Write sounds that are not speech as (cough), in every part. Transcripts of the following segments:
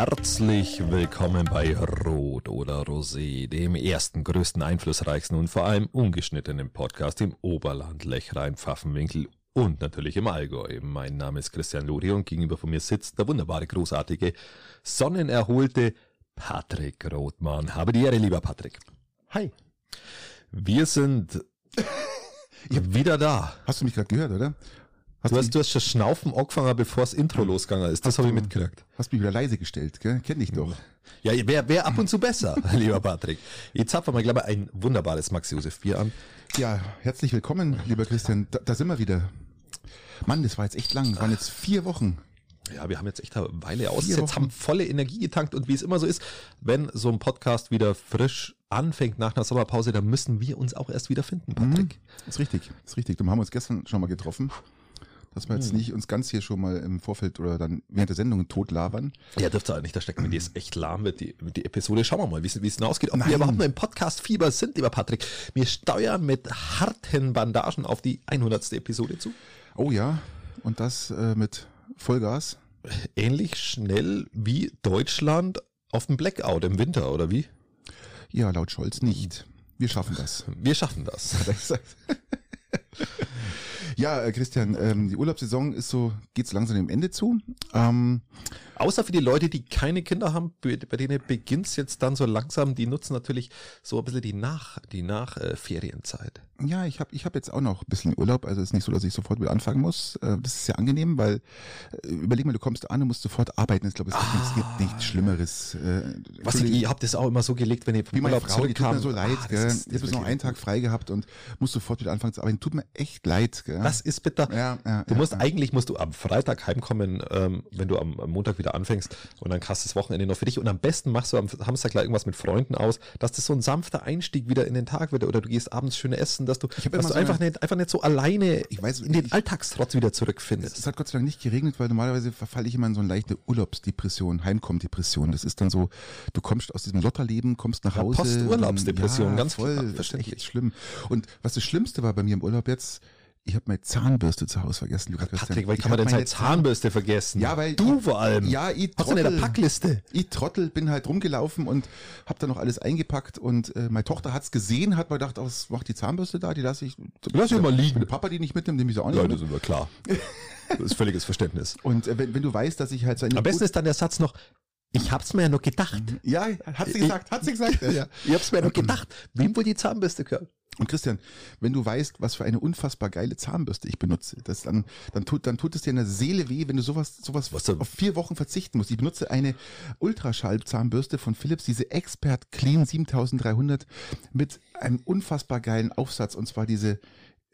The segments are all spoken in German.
Herzlich willkommen bei Rot oder Rosé, dem ersten, größten, einflussreichsten und vor allem ungeschnittenen Podcast im Oberland, Lechrein, Pfaffenwinkel und natürlich im Allgäu. Mein Name ist Christian Lodi und gegenüber von mir sitzt der wunderbare, großartige, sonnenerholte Patrick Rothmann. Habe die Ehre, lieber Patrick. Hi. Wir sind (laughs) wieder da. Hast du mich gerade gehört, oder? Hast du, hast, du hast schon Schnaufen angefangen, bevor das Intro losgegangen ist. Das habe ich mitgekriegt. Hast mich wieder leise gestellt, gell? Kenn dich doch. Ja, wäre wär ab und zu besser, (laughs) lieber Patrick. Jetzt zapfen wir, glaube ich, ein wunderbares Max Josef Bier an. Ja, herzlich willkommen, lieber Christian. Da, da sind wir wieder. Mann, das war jetzt echt lang. Das waren jetzt vier Wochen. Ja, wir haben jetzt echt eine Weile ausgesetzt, haben volle Energie getankt und wie es immer so ist, wenn so ein Podcast wieder frisch anfängt nach einer Sommerpause, dann müssen wir uns auch erst wieder finden, Patrick. Mhm, ist richtig, ist richtig. Du haben uns gestern schon mal getroffen dass wir jetzt hm. nicht uns ganz hier schon mal im Vorfeld oder dann während der Sendung tot labern. Ja, dürfte halt nicht da stecken, wenn die ist echt lahm wird, die, die Episode. Schauen wir mal, wie es wie es hinausgeht. Ob Nein. wir überhaupt noch im Podcast-Fieber sind, lieber Patrick. Wir steuern mit harten Bandagen auf die 100. Episode zu. Oh ja, und das äh, mit Vollgas. Ähnlich schnell wie Deutschland auf dem Blackout im Winter, oder wie? Ja, laut Scholz nicht. Wir schaffen das. Wir schaffen das. (laughs) (laughs) Ja, äh, Christian, ähm, die Urlaubssaison ist so, geht so langsam dem Ende zu. Ähm, Außer für die Leute, die keine Kinder haben, bei denen beginnt's jetzt dann so langsam, die nutzen natürlich so ein bisschen die Nach, die Nachferienzeit. Äh, ja, ich habe ich hab jetzt auch noch ein bisschen Urlaub, also es ist nicht so, dass ich sofort wieder anfangen muss. Äh, das ist sehr angenehm, weil äh, überleg mal, du kommst an und musst sofort arbeiten. Ich glaube, es ah, gibt nichts Schlimmeres. Äh, Was ich, ich habe das auch immer so gelegt, wenn ihr vom Urlaub Frau, zurückkam. Tut mir so leid, ah, gell? Jetzt bist noch einen Tag frei gehabt und musst sofort wieder anfangen zu arbeiten. Tut mir echt leid, gell? Das ist bitter. Ja, ja, du musst ja. eigentlich musst du am Freitag heimkommen, ähm, wenn du am, am Montag wieder wieder anfängst und dann hast du das Wochenende noch für dich und am besten machst du am Samstag gleich irgendwas mit Freunden aus, dass das so ein sanfter Einstieg wieder in den Tag wird oder du gehst abends schön essen, dass du, dass du so einfach, nicht, einfach nicht so alleine ich weiß, in den ich, Alltagstrotz wieder zurückfindest. Es hat Gott sei Dank nicht geregnet, weil normalerweise verfalle ich immer in so eine leichte Urlaubsdepression, Heimkommdepression. Das ist dann so, du kommst aus diesem Lotterleben, kommst nach Hause. Posturlaubsdepression, ja, ganz voll, verständlich. Echt schlimm. Und was das Schlimmste war bei mir im Urlaub jetzt, ich habe meine Zahnbürste zu Hause vergessen. Du Patrick, weil kann man denn seine Zahnbürste vergessen? Ja, weil du vor allem. Ja, ich Trottel. In der Packliste? Ich Trottel bin halt rumgelaufen und habe da noch alles eingepackt und äh, meine Tochter hat's gesehen, hat mal gedacht, oh, was macht die Zahnbürste da? Die lasse ich, lass ich mal liegen. Wenn der Papa die nicht mitnimmt, nehme ich sie auch nicht. Leute, sind wir klar. Das ist völliges Verständnis. Und äh, wenn, wenn du weißt, dass ich halt so eine Am besten ist dann der Satz noch, ich hab's mir ja noch gedacht. Ja, hat sie gesagt, hat sie gesagt. ja. Ich hab's mir ja noch gedacht. Wem wohl die Zahnbürste gehört? Und Christian, wenn du weißt, was für eine unfassbar geile Zahnbürste ich benutze, das dann, dann tut, dann tut es dir in der Seele weh, wenn du sowas, sowas was auf vier Wochen verzichten musst. Ich benutze eine Ultraschall-Zahnbürste von Philips, diese Expert Clean 7300 mit einem unfassbar geilen Aufsatz und zwar diese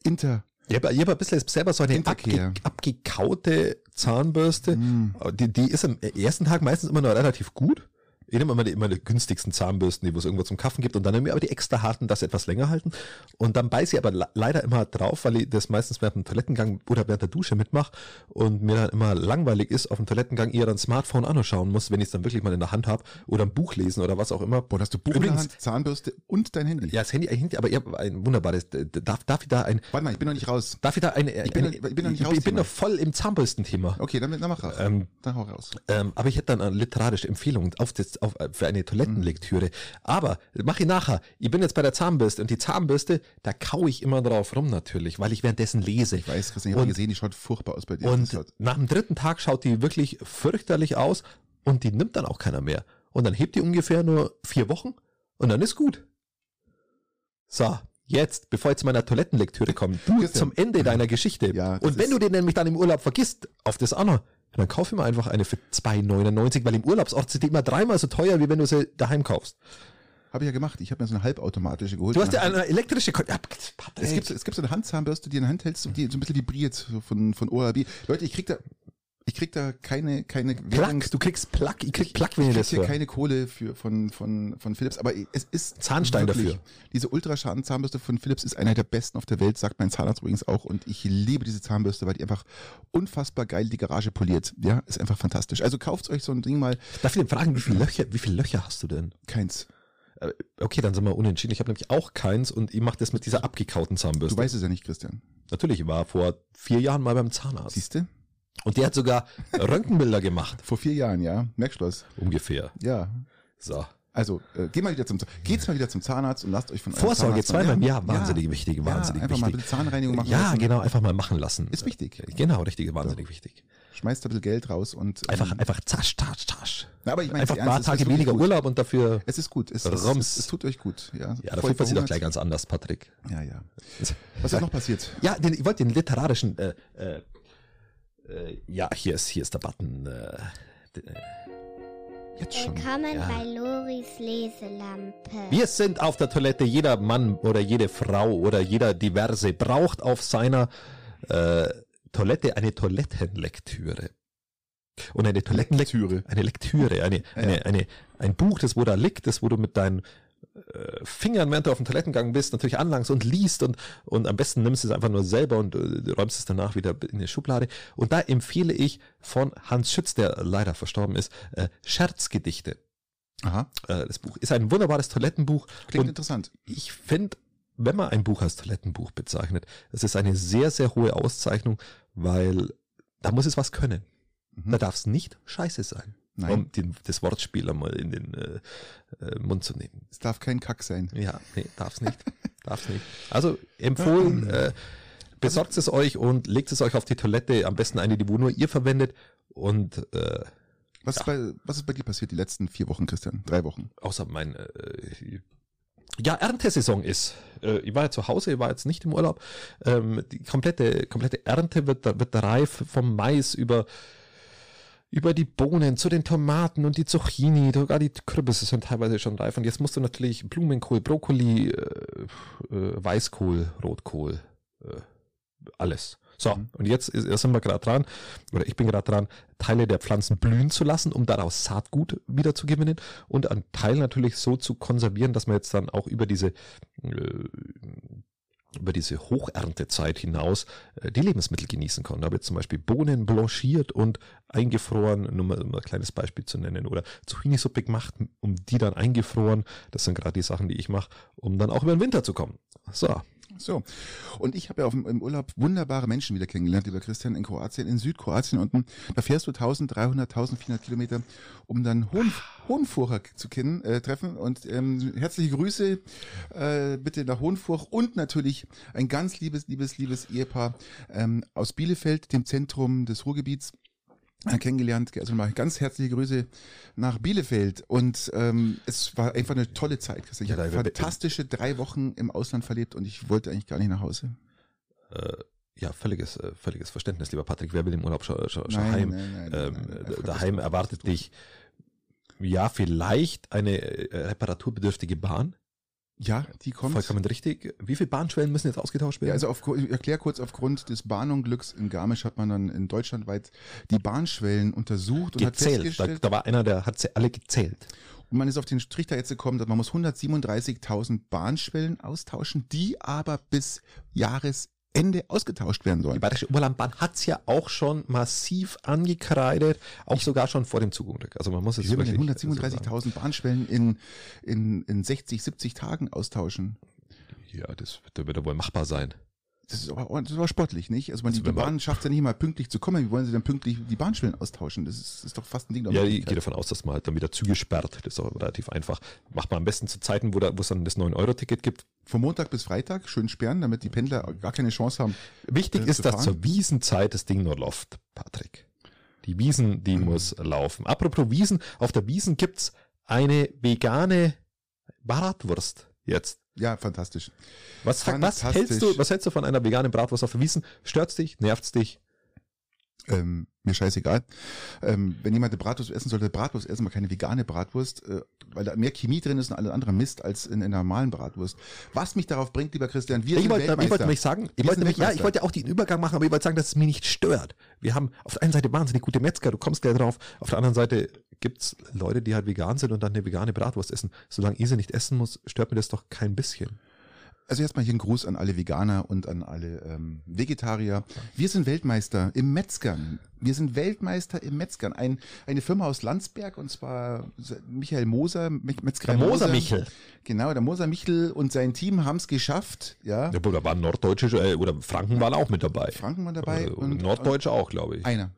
Inter ich habe hab ein bisschen selber so eine abge, abgekaute Zahnbürste. Mm. Die, die ist am ersten Tag meistens immer noch relativ gut. Ich nehme immer die, immer die günstigsten Zahnbürsten, die wo es irgendwo zum Kaffen gibt und dann nehme ich aber die extra harten, dass sie etwas länger halten. Und dann beiße ich aber leider immer drauf, weil ich das meistens während dem Toilettengang oder während der Dusche mitmache und mir dann immer langweilig ist, auf dem Toilettengang eher ein Smartphone anschauen muss, wenn ich es dann wirklich mal in der Hand habe oder ein Buch lesen oder was auch immer. Boah, hast du Buch Übrigens, in der Hand, Zahnbürste und dein Handy? Ja, das Handy, ein Handy aber ich habe ein wunderbares, darf, darf ich da ein... Warte mal, ich bin noch nicht raus. Darf ich da ein... Ich bin, ein, ich bin noch nicht raus. Ich bin noch voll im Zahnbürstenthema. Okay, dann, dann mach raus. Ähm, dann hau raus. Ähm, aber ich hätte dann eine literarische Empfehlung auf das, auf, für eine Toilettenlektüre. Aber mach ich nachher. Ich bin jetzt bei der Zahnbürste und die Zahnbürste, da kau ich immer drauf rum natürlich, weil ich währenddessen lese. Ich weiß, Christian, ich habe gesehen, die schaut furchtbar aus bei dir. Und nach dem dritten Tag schaut die wirklich fürchterlich aus und die nimmt dann auch keiner mehr. Und dann hebt die ungefähr nur vier Wochen und dann ist gut. So, jetzt, bevor ich zu meiner Toilettenlektüre komme, du Christian. zum Ende deiner Geschichte. Ja, und wenn du den nämlich dann im Urlaub vergisst, auf das andere, und dann kauf ich mir einfach eine für 2,99, weil im Urlaubsort sind die immer dreimal so teuer, wie wenn du sie daheim kaufst. Habe ich ja gemacht. Ich habe mir so eine halbautomatische geholt. Du hast ja eine elektrische. Ja, es gibt es gibt so eine Handzahnbürste, die in der Hand hältst und die so ein bisschen vibriert so von von ORB. Leute, ich krieg da ich krieg da keine, keine Plug, du kriegst Plug, ich krieg Plug, wenn ich das hier keine Kohle für, von, von, von Philips, aber es ist Zahnstein wirklich, dafür. Diese Ultraschaden Zahnbürste von Philips ist einer der besten auf der Welt, sagt mein Zahnarzt übrigens auch und ich liebe diese Zahnbürste, weil die einfach unfassbar geil die Garage poliert. Ja, ist einfach fantastisch. Also kauft euch so ein Ding mal. Darf ich denn fragen, wie viele Löcher, wie viele Löcher hast du denn? Keins. Äh, okay, dann sind wir unentschieden. Ich habe nämlich auch keins und ich mache das mit dieser abgekauten Zahnbürste. Du weißt es ja nicht, Christian. Natürlich, ich war vor vier Jahren mal beim Zahnarzt. Siehste? Und der hat sogar Röntgenbilder gemacht. Vor vier Jahren, ja. Merkst du das? Ungefähr. Ja. So. Also, äh, geh mal wieder zum, geht's mal wieder zum Zahnarzt und lasst euch von Vorsorge zweimal im Jahr, wahnsinnig ja. wichtig, wahnsinnig ja, einfach wichtig. mal eine Zahnreinigung machen Ja, lassen. genau, einfach mal machen lassen. Ist wichtig. Genau, richtig, wahnsinnig ja. wichtig. Schmeißt ein bisschen Geld raus und einfach, ähm, einfach zasch, tasch, tasch. Na, aber ich meine, einfach ein paar Tage weniger gut. Urlaub und dafür. Es ist gut. Es, es, es, es tut euch gut. Ja, ja da fühlt man sich doch gleich ganz anders, Patrick. Ja, ja. Was ist noch passiert? Ja, den, ich wollte den literarischen. Äh, äh, äh, ja, hier ist hier ist der Button. Äh, Jetzt schon. Willkommen ja. bei Loris Leselampe. Wir sind auf der Toilette. Jeder Mann oder jede Frau oder jeder Diverse braucht auf seiner äh, Toilette eine Toilettenlektüre. Und eine Toilettenlektüre. Eine Lektüre, eine, eine, ja. eine, ein Buch, das wo da liegt, das wo du mit deinen äh, Fingern, während du auf dem Toilettengang bist, natürlich anlangst und liest und, und am besten nimmst du es einfach nur selber und äh, räumst es danach wieder in die Schublade. Und da empfehle ich von Hans Schütz, der leider verstorben ist, äh, Scherzgedichte. Aha. Äh, das Buch ist ein wunderbares Toilettenbuch. Klingt interessant. Ich finde, wenn man ein Buch als Toilettenbuch bezeichnet, es ist eine sehr, sehr hohe Auszeichnung, weil da muss es was können. Mhm. Da darf es nicht scheiße sein. Nein. um den, das Wortspiel einmal in den äh, äh, Mund zu nehmen. Es darf kein Kack sein. Ja, nee, darf's nicht. darf's nicht. Also empfohlen, äh, besorgt es euch und legt es euch auf die Toilette, am besten eine, die wo nur ihr verwendet und äh, was, ja. ist bei, was ist bei dir passiert die letzten vier Wochen, Christian? Drei Wochen? Außer mein äh, ja, Erntesaison ist. Äh, ich war ja zu Hause, ich war jetzt nicht im Urlaub. Ähm, die komplette, komplette Ernte wird, wird reif vom Mais über über die Bohnen zu den Tomaten und die Zucchini, sogar die Kürbisse sind teilweise schon reif. Und jetzt musst du natürlich Blumenkohl, Brokkoli, äh, äh, Weißkohl, Rotkohl, äh, alles. So, mhm. und jetzt ist, sind wir gerade dran, oder ich bin gerade dran, Teile der Pflanzen blühen zu lassen, um daraus Saatgut wieder zu gewinnen und einen Teil natürlich so zu konservieren, dass man jetzt dann auch über diese äh, über diese Hocherntezeit hinaus äh, die Lebensmittel genießen kann. Da habe jetzt zum Beispiel Bohnen blanchiert und eingefroren, nur mal, um ein kleines Beispiel zu nennen, oder Zucchini-Suppe gemacht, um die dann eingefroren. Das sind gerade die Sachen, die ich mache, um dann auch über den Winter zu kommen. So, so. Und ich habe ja auf dem, im Urlaub wunderbare Menschen wieder kennengelernt, lieber Christian, in Kroatien, in Südkroatien unten. Da fährst du 1300, 1400 Kilometer, um dann Hohen, Hohenfurcher zu kennen, äh, treffen. Und ähm, herzliche Grüße äh, bitte nach Hohenfurch und natürlich ein ganz liebes, liebes, liebes Ehepaar ähm, aus Bielefeld, dem Zentrum des Ruhrgebiets kennengelernt. Also mal ganz herzliche Grüße nach Bielefeld. Und ähm, es war einfach eine tolle Zeit. Ich ja, habe fantastische drei Wochen im Ausland verlebt und ich wollte eigentlich gar nicht nach Hause. Äh, ja, völliges, äh, völliges Verständnis, lieber Patrick. Wer will im Urlaub schon, schon, schon heim? Nein, nein, nein, ähm, daheim erwartet dich ja vielleicht eine äh, reparaturbedürftige Bahn. Ja, die kommt. Vollkommen richtig. Wie viele Bahnschwellen müssen jetzt ausgetauscht werden? Ja, also auf, ich erkläre kurz, aufgrund des Bahnunglücks in Garmisch hat man dann in Deutschland weit die Bahnschwellen untersucht und gezählt. hat festgestellt. Da, da war einer, der hat sie alle gezählt. Und man ist auf den Trichter jetzt gekommen, dass man muss 137.000 Bahnschwellen austauschen, die aber bis Jahres Ende ausgetauscht werden sollen. Die Bayerische Oberlandbahn hat's ja auch schon massiv angekreidet, auch ich sogar schon vor dem Zugunglück. Also man muss es wirklich 137.000 Bahnschwellen in, in, in 60, 70 Tagen austauschen. Ja, das wird, wird wohl machbar sein. Das ist aber, das war sportlich, nicht? Also man, die, die Bahn schafft es ja nicht mal pünktlich zu kommen. Wie wollen sie dann pünktlich die Bahnschwellen austauschen? Das ist, ist doch fast ein Ding. Ja, ich gehe davon aus, dass man halt dann wieder Züge sperrt. Das ist auch relativ einfach. Macht man am besten zu Zeiten, wo, da, wo es dann das 9-Euro-Ticket gibt. Von Montag bis Freitag schön sperren, damit die Pendler gar keine Chance haben. Wichtig äh, ist, dass zur Wiesenzeit das Ding nur läuft, Patrick. Die Wiesen, die mhm. muss laufen. Apropos Wiesen, auf der Wiesen gibt's eine vegane Bratwurst jetzt. Ja, fantastisch. Was, fantastisch. was hältst du, was hältst du von einer veganen Bratwurst auf der Wiesen? Stört's dich? Nervt's dich? Ähm, mir scheißegal. Ähm, wenn jemand eine Bratwurst essen sollte, Bratwurst essen, aber keine vegane Bratwurst, äh, weil da mehr Chemie drin ist und alles andere Mist als in, in einer normalen Bratwurst. Was mich darauf bringt, lieber Christian, wir ich sind wollte, Weltmeister. Ich wollte nämlich sagen, ich wollte nämlich, ja, ich wollte ja auch den Übergang machen, aber ich wollte sagen, dass es mich nicht stört. Wir haben auf der einen Seite wahnsinnig gute Metzger, du kommst gleich drauf, auf der anderen Seite gibt's Leute, die halt vegan sind und dann eine vegane Bratwurst essen. Solange ich sie nicht essen muss, stört mir das doch kein bisschen. Also erstmal hier ein Gruß an alle Veganer und an alle ähm, Vegetarier. Wir sind Weltmeister im Metzgern. Wir sind Weltmeister im Metzgern. Ein, eine Firma aus Landsberg und zwar Michael Moser, Metzgerei der Moser Michel. Genau, der Moser Michel und sein Team haben es geschafft. Ja, ja da waren Norddeutsche äh, oder Franken waren auch mit dabei. Franken waren dabei. und Norddeutsche auch, glaube ich. Einer.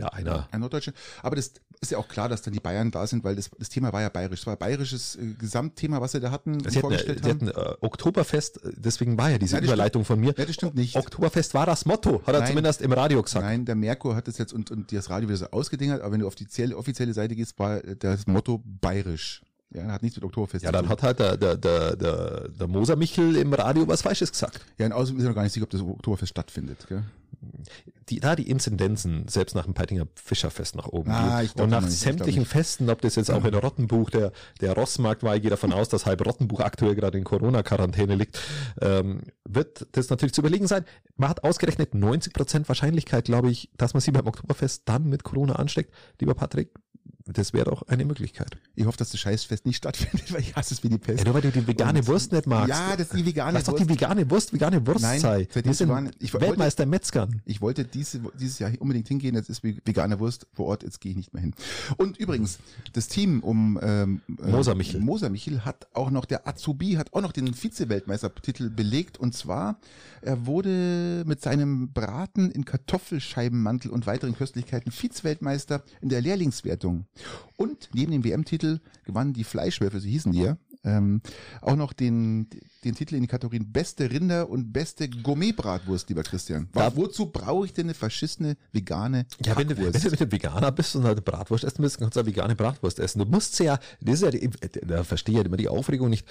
Ja, einer. Ein Norddeutscher. Aber das ist ja auch klar, dass dann die Bayern da sind, weil das, das Thema war ja bayerisch. Es war ein bayerisches äh, Gesamtthema, was sie da hatten, sie vorgestellt hatten, haben. Sie hatten äh, Oktoberfest, deswegen war ja diese ja, Überleitung von mir. Ja, das stimmt nicht. Oktoberfest war das Motto, hat er Nein. zumindest im Radio gesagt. Nein, der Merkur hat es jetzt und, und das Radio wieder so ausgedingert, aber wenn du auf die offizielle, offizielle Seite gehst, war das Motto bayerisch. Ja, hat nichts mit Oktoberfest Ja, dann hat halt der, der, der, der, der Moser Michel im Radio was Falsches gesagt. Ja, und außerdem ist er noch gar nicht sicher, ob das Oktoberfest stattfindet. Gell? Die, da die Inzidenzen selbst nach dem Peitinger Fischerfest nach oben ah, geht. Und nach sämtlichen Festen, ob das jetzt auch in Rottenbuch, der, der Rossmarkt war, ich gehe davon aus, dass halb Rottenbuch aktuell gerade in Corona-Quarantäne liegt, ähm, wird das natürlich zu überlegen sein. Man hat ausgerechnet 90 Prozent Wahrscheinlichkeit, glaube ich, dass man sie beim Oktoberfest dann mit Corona ansteckt. Lieber Patrick, das wäre doch eine Möglichkeit. Ich hoffe, dass das Scheißfest nicht stattfindet, (laughs) weil ich hasse es wie die Pest. Ja, nur weil du die vegane Und, Wurst nicht magst. Ja, das ist die vegane Lass Wurst. doch die vegane Wurst, vegane Wurst Nein, sei. Wir sind waren, ich Weltmeister wollte, Metzgern. Ich wollte diese, dieses Jahr unbedingt hingehen, jetzt ist vegane Wurst vor Ort, jetzt gehe ich nicht mehr hin. Und übrigens, das Team um ähm, äh, Moser Michel. Moser Michel hat auch noch, der Azubi hat auch noch den Vize-Weltmeistertitel belegt. Und zwar, er wurde mit seinem Braten in Kartoffelscheibenmantel und weiteren Köstlichkeiten Vize-Weltmeister in der Lehrlingswertung. Und neben dem WM-Titel gewannen die Fleischwürfe, so hießen die ja, ähm, auch noch den, den Titel in den Kategorien beste Rinder und beste Gourmet-Bratwurst, lieber Christian. Da, wozu brauche ich denn eine verschissene vegane Ja, wenn du, wenn du, wenn du Veganer bist und halt Bratwurst essen willst, kannst du eine vegane Bratwurst essen. Du musst ja, das ist ja, die, da verstehe ich ja immer die Aufregung nicht,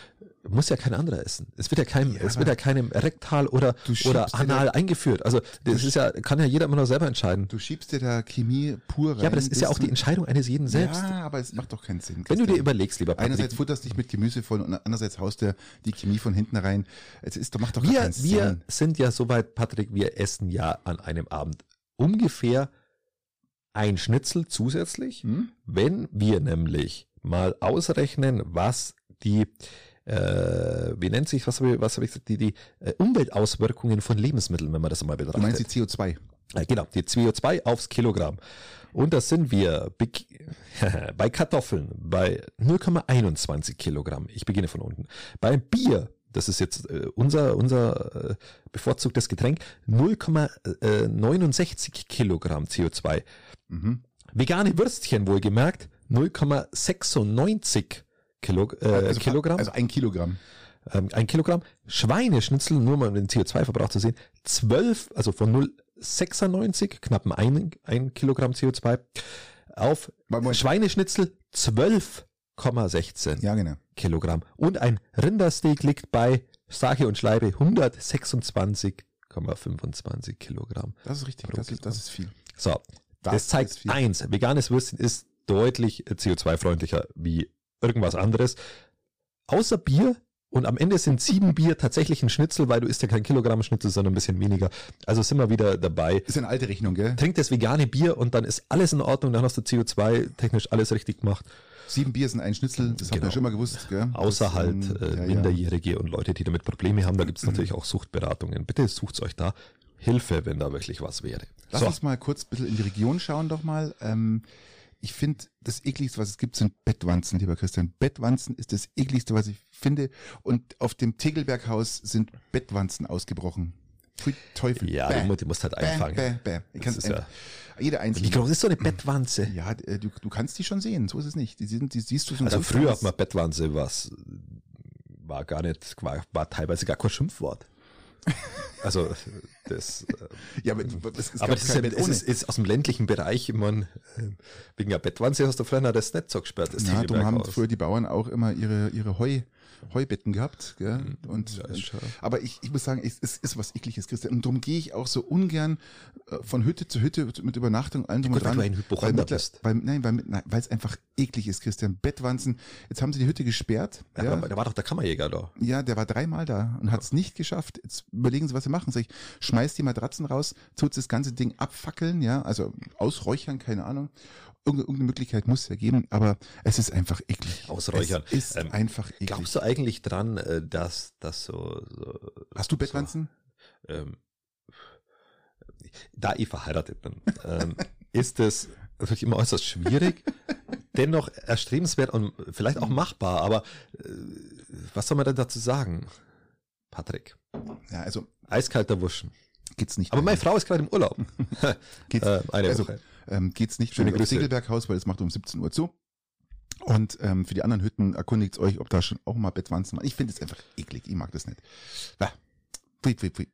muss ja kein anderer essen. Es wird ja keinem, ja, es wird ja keinem rektal oder, oder anal da, eingeführt. Also, das ist ja, kann ja jeder immer noch selber entscheiden. Du schiebst dir da Chemie pur rein. Ja, aber das ist ja auch die Entscheidung eines jeden selbst. Ja, aber es macht doch keinen Sinn. Wenn du dir überlegst, lieber Patrick. Einerseits futterst dich mit Gemüse voll und andererseits haust du die Chemie von hinten rein. Es ist, macht doch wir, keinen Sinn. Wir sind ja soweit, Patrick, wir essen ja an einem Abend ungefähr ein Schnitzel zusätzlich, hm? wenn wir nämlich mal ausrechnen, was die äh, wie nennt sich, was habe ich, was hab ich gesagt, die, die äh, Umweltauswirkungen von Lebensmitteln, wenn man das mal betrachtet. Du meinst die CO2? Äh, genau, die CO2 aufs Kilogramm. Und das sind wir (laughs) bei Kartoffeln bei 0,21 Kilogramm. Ich beginne von unten. Bei Bier, das ist jetzt äh, unser, unser äh, bevorzugtes Getränk, 0,69 Kilogramm CO2. Mhm. Vegane Würstchen wohlgemerkt, 0,96 Kilo, äh, also, Kilogramm. Also ein Kilogramm. Ähm, ein Kilogramm. Schweineschnitzel, nur mal um den CO2-Verbrauch zu sehen, 12, also von 0,96, knapp ein, ein Kilogramm CO2, auf. Schweineschnitzel 12,16 ja, genau. Kilogramm. Und ein Rindersteak liegt bei, sage und schleibe, 126,25 Kilogramm. Das ist richtig, das ist, das ist viel. So, das, das zeigt eins, veganes Würstchen ist deutlich CO2-freundlicher wie irgendwas anderes. Außer Bier und am Ende sind sieben Bier tatsächlich ein Schnitzel, weil du isst ja kein Kilogramm Schnitzel, sondern ein bisschen weniger. Also sind wir wieder dabei. Ist eine alte Rechnung, gell? Trink das vegane Bier und dann ist alles in Ordnung, dann hast du CO2-technisch alles richtig gemacht. Sieben Bier sind ein Schnitzel, das genau. habt ihr schon mal gewusst, gell? Außer halt äh, ja, Minderjährige ja. und Leute, die damit Probleme haben, da gibt es mhm. natürlich auch Suchtberatungen. Bitte sucht euch da Hilfe, wenn da wirklich was wäre. Lass so. uns mal kurz ein bisschen in die Region schauen doch mal. Ähm, ich finde, das ekligste, was es gibt, sind Bettwanzen, lieber Christian. Bettwanzen ist das ekligste, was ich finde. Und auf dem Tegelberghaus sind Bettwanzen ausgebrochen. Pfui Teufel. Ja, bäh, du, musst halt einfangen. Bäh, bäh. Das ist ja jede einzelne. Wie groß ist so eine Bettwanze? Ja, äh, du, du kannst die schon sehen. So ist es nicht. Die, sind, die siehst du schon. Also früher hat man Bettwanze was war gar nicht, war, war teilweise gar kein Schimpfwort. (laughs) Also das. Äh, ja, aber, das, aber das ist, ja, es ist, ist, aus dem ländlichen Bereich, man äh, wegen der Bettwanze hast du früher das nicht so gesperrt. Das ja, darum haben früher die Bauern auch immer ihre ihre Heu Heubetten gehabt. Gell? Mhm. Und, ja, aber ich, ich muss sagen, es, es ist was ekliges, Christian. Und darum gehe ich auch so ungern äh, von Hütte zu Hütte mit Übernachtung allen drum und dran. Weil, weil, bist. weil, nein, weil, nein, weil es einfach eklig ist, Christian. Bettwanzen. Jetzt haben sie die Hütte gesperrt. Ja, ja. Da war doch der Kammerjäger da. Ja, der war dreimal da und hat es nicht geschafft. Jetzt überlegen sie, was sie machen. Sag ich, schmeißt die Matratzen raus, tut das ganze Ding abfackeln, ja, also ausräuchern, keine Ahnung irgendeine Möglichkeit muss es ja geben, aber es ist einfach eklig. Ausräuchern. Es ist ähm, einfach eklig. Glaubst du eigentlich dran, äh, dass das so, so Hast du Bettwanzen? So, ähm, da ich verheiratet bin, (laughs) ähm, ist es natürlich immer äußerst schwierig, dennoch erstrebenswert und vielleicht auch machbar, aber äh, was soll man denn dazu sagen, Patrick? Ja, also eiskalter Wuschen. Geht's nicht. Aber meine Frau ist gerade im Urlaub. (laughs) Geht's? äh, eine also, Woche ähm, geht's nicht Schöne aufs Segelberghaus, weil es macht um 17 Uhr zu. Und ähm, für die anderen Hütten erkundigt euch, ob da schon auch mal Bettwanzen waren. Ich finde es einfach eklig, ich mag das nicht. Ja. Pfui, pfui, pfui.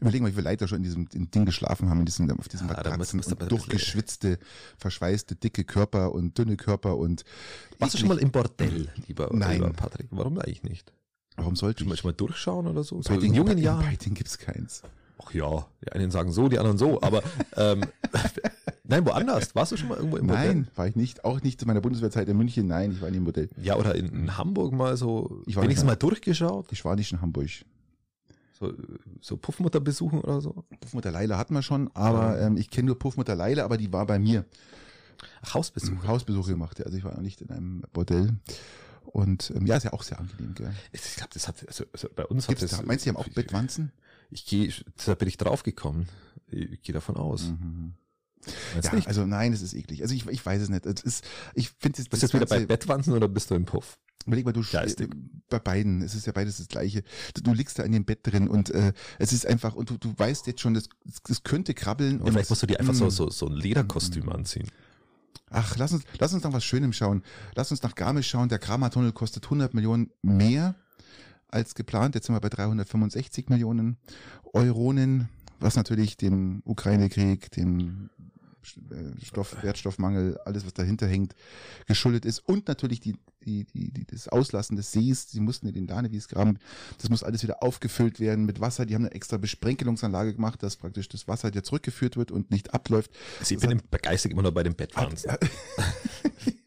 Überlegen wir, wie viele Leute schon in diesem in Ding geschlafen haben, in diesem, auf diesem ja, Matratzen und durchgeschwitzte, verschweißte, dicke Körper und dünne Körper und. Warst du schon mal im Bordell, lieber, Nein. lieber Patrick? Warum eigentlich nicht? Warum sollte ich? Schon mal durchschauen oder so? so bei den jungen Jahren? Bei denen gibt's keins. Ach ja, die einen sagen so, die anderen so, aber ähm, (laughs) (laughs) nein, woanders. Warst du schon mal irgendwo im Modell? Nein, war ich nicht. Auch nicht zu meiner Bundeswehrzeit in München. Nein, ich war nie im Modell. Ja, oder in, in Hamburg mal so. Ich war wenigstens mal durchgeschaut. Ich war nicht in Hamburg. So, so Puffmutter besuchen oder so? Puffmutter Leila hatten wir schon, aber ähm, ich kenne nur Puffmutter Leila, aber die war bei mir. Ach, Hausbesuch. Hausbesuche gemacht, ja. Also ich war noch nicht in einem Bordell. Und ähm, ja, ist ja auch sehr angenehm, gell? Ich glaube, das hat, also, also bei uns Gibt's hat das. Da, meinst du, die haben auch Bettwanzen? Ich gehe, da bin ich draufgekommen. Ich gehe davon aus. Mhm. Ja, nicht? also nein, es ist eklig. Also ich, ich weiß es nicht. Es ist, ich finde es. Bist du jetzt wieder bei Bettwanzen oder bist du im Puff? Überleg mal, du Geistig. bei beiden, es ist ja beides das Gleiche. Du, du liegst da in dem Bett drin und äh, es ist einfach, und du, du weißt jetzt schon, das, das könnte krabbeln. Ja, und vielleicht musst du dir einfach so, mm. so, so ein Lederkostüm mm. anziehen. Ach, lass uns, lass uns nach was Schönem schauen. Lass uns nach Garmisch schauen. Der Kramer-Tunnel kostet 100 Millionen mehr als geplant. Jetzt sind wir bei 365 Millionen Euronen, was natürlich dem Ukraine-Krieg, dem Stoff, Wertstoffmangel, alles was dahinter hängt, geschuldet ist und natürlich die, die, die, die, das Auslassen des Sees, sie mussten in den Danewies graben, das muss alles wieder aufgefüllt werden mit Wasser, die haben eine extra Besprenkelungsanlage gemacht, dass praktisch das Wasser wieder zurückgeführt wird und nicht abläuft. Ich das bin begeistert immer nur bei dem Bettwanzen.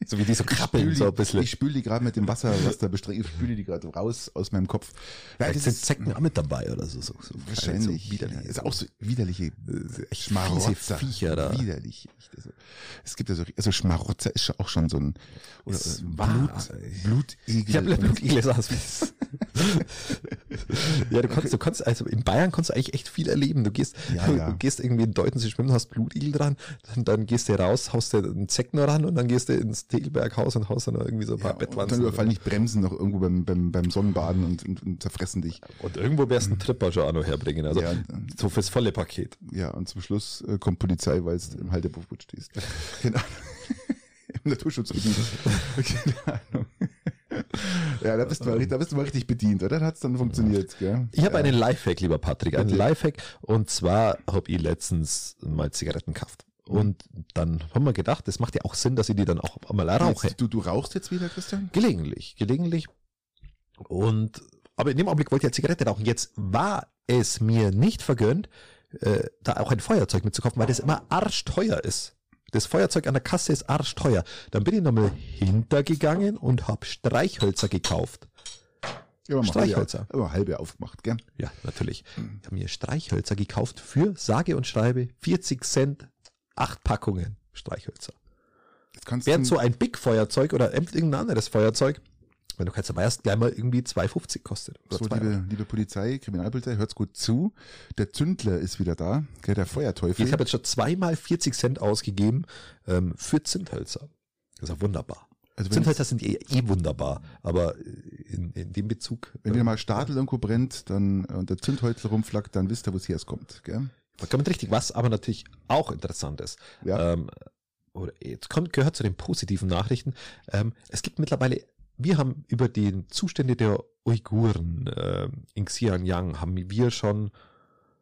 So wie die so krabbeln die, so ein bisschen. Ich spüle die gerade mit dem Wasser, was da bestreckt, ich spüle die gerade raus aus meinem Kopf. Ja, Vielleicht sind Zecken auch mit dabei oder so. so, so wahrscheinlich. So widerlich. ist auch so widerliche Schmarotzer. Viecher da. Widerlich. Also, es gibt ja so, also Schmarotzer ist auch schon so ein, oder Blut, Blutegel. Ich habe Blutegel. (laughs) (laughs) ja, du konntest, du konntest, also in Bayern konntest du eigentlich echt viel erleben. Du gehst, ja, ja. du gehst irgendwie in Deuten zu schwimmen, hast Blutegel dran, dann, dann gehst du raus, haust dir einen Zecken ran und dann gehst du ins Tegelberghaus und haust dann irgendwie so ein paar ja, Bettwanzen. Und dann überfallen nicht Bremsen noch irgendwo beim, beim, beim Sonnenbaden und, und, und zerfressen dich. Und irgendwo wärst du einen Tripper schon auch noch herbringen. Also ja, so fürs volle Paket. Ja, und zum Schluss äh, kommt Polizei, weil es im Haltebuch stehst. Keine (laughs) Ahnung. (laughs) Im Naturschutzgebiet. Keine Ahnung. Ja, da bist, du mal, da bist du mal richtig bedient, oder? Hat es dann funktioniert, gell? Ich habe ja. einen Lifehack, lieber Patrick. Einen Lifehack. Und zwar habe ich letztens mal Zigaretten gekauft. Mhm. Und dann haben wir gedacht, es macht ja auch Sinn, dass ich die dann auch einmal rauche. Du, du rauchst jetzt wieder, Christian? Gelegentlich, gelegentlich. Und, aber in dem Augenblick wollte ich ja Zigarette rauchen. Jetzt war es mir nicht vergönnt, äh, da auch ein Feuerzeug mitzukaufen, weil das immer arschteuer ist. Das Feuerzeug an der Kasse ist arschteuer. Dann bin ich nochmal hintergegangen und habe Streichhölzer gekauft. Ja, Streichhölzer. Halbe, halbe aufgemacht, gell? Ja, natürlich. Ich habe mir Streichhölzer gekauft für sage und schreibe 40 Cent, acht Packungen Streichhölzer. Während so ein Big-Feuerzeug oder irgendein anderes Feuerzeug wenn du kannst aber erst gleich mal irgendwie 2,50 kostet. So, liebe, liebe Polizei, Kriminalpolizei, hört's gut zu. Der Zündler ist wieder da, gell, der Feuerteufel. Ich habe jetzt schon zweimal 40 Cent ausgegeben ähm, für Zündhölzer. Das ist ja wunderbar. Also Zündhölzer sind eh, eh wunderbar, aber in, in dem Bezug. Wenn äh, mal Stadel irgendwo brennt, dann und der Zündhölzer rumflackt, dann wisst ihr, wo es herkommt. Gell? Vollkommen richtig. Was aber natürlich auch interessant ist, ja. ähm, oder jetzt kommt, gehört zu den positiven Nachrichten. Ähm, es gibt mittlerweile wir haben über die Zustände der Uiguren äh, in Xinjiang haben wir schon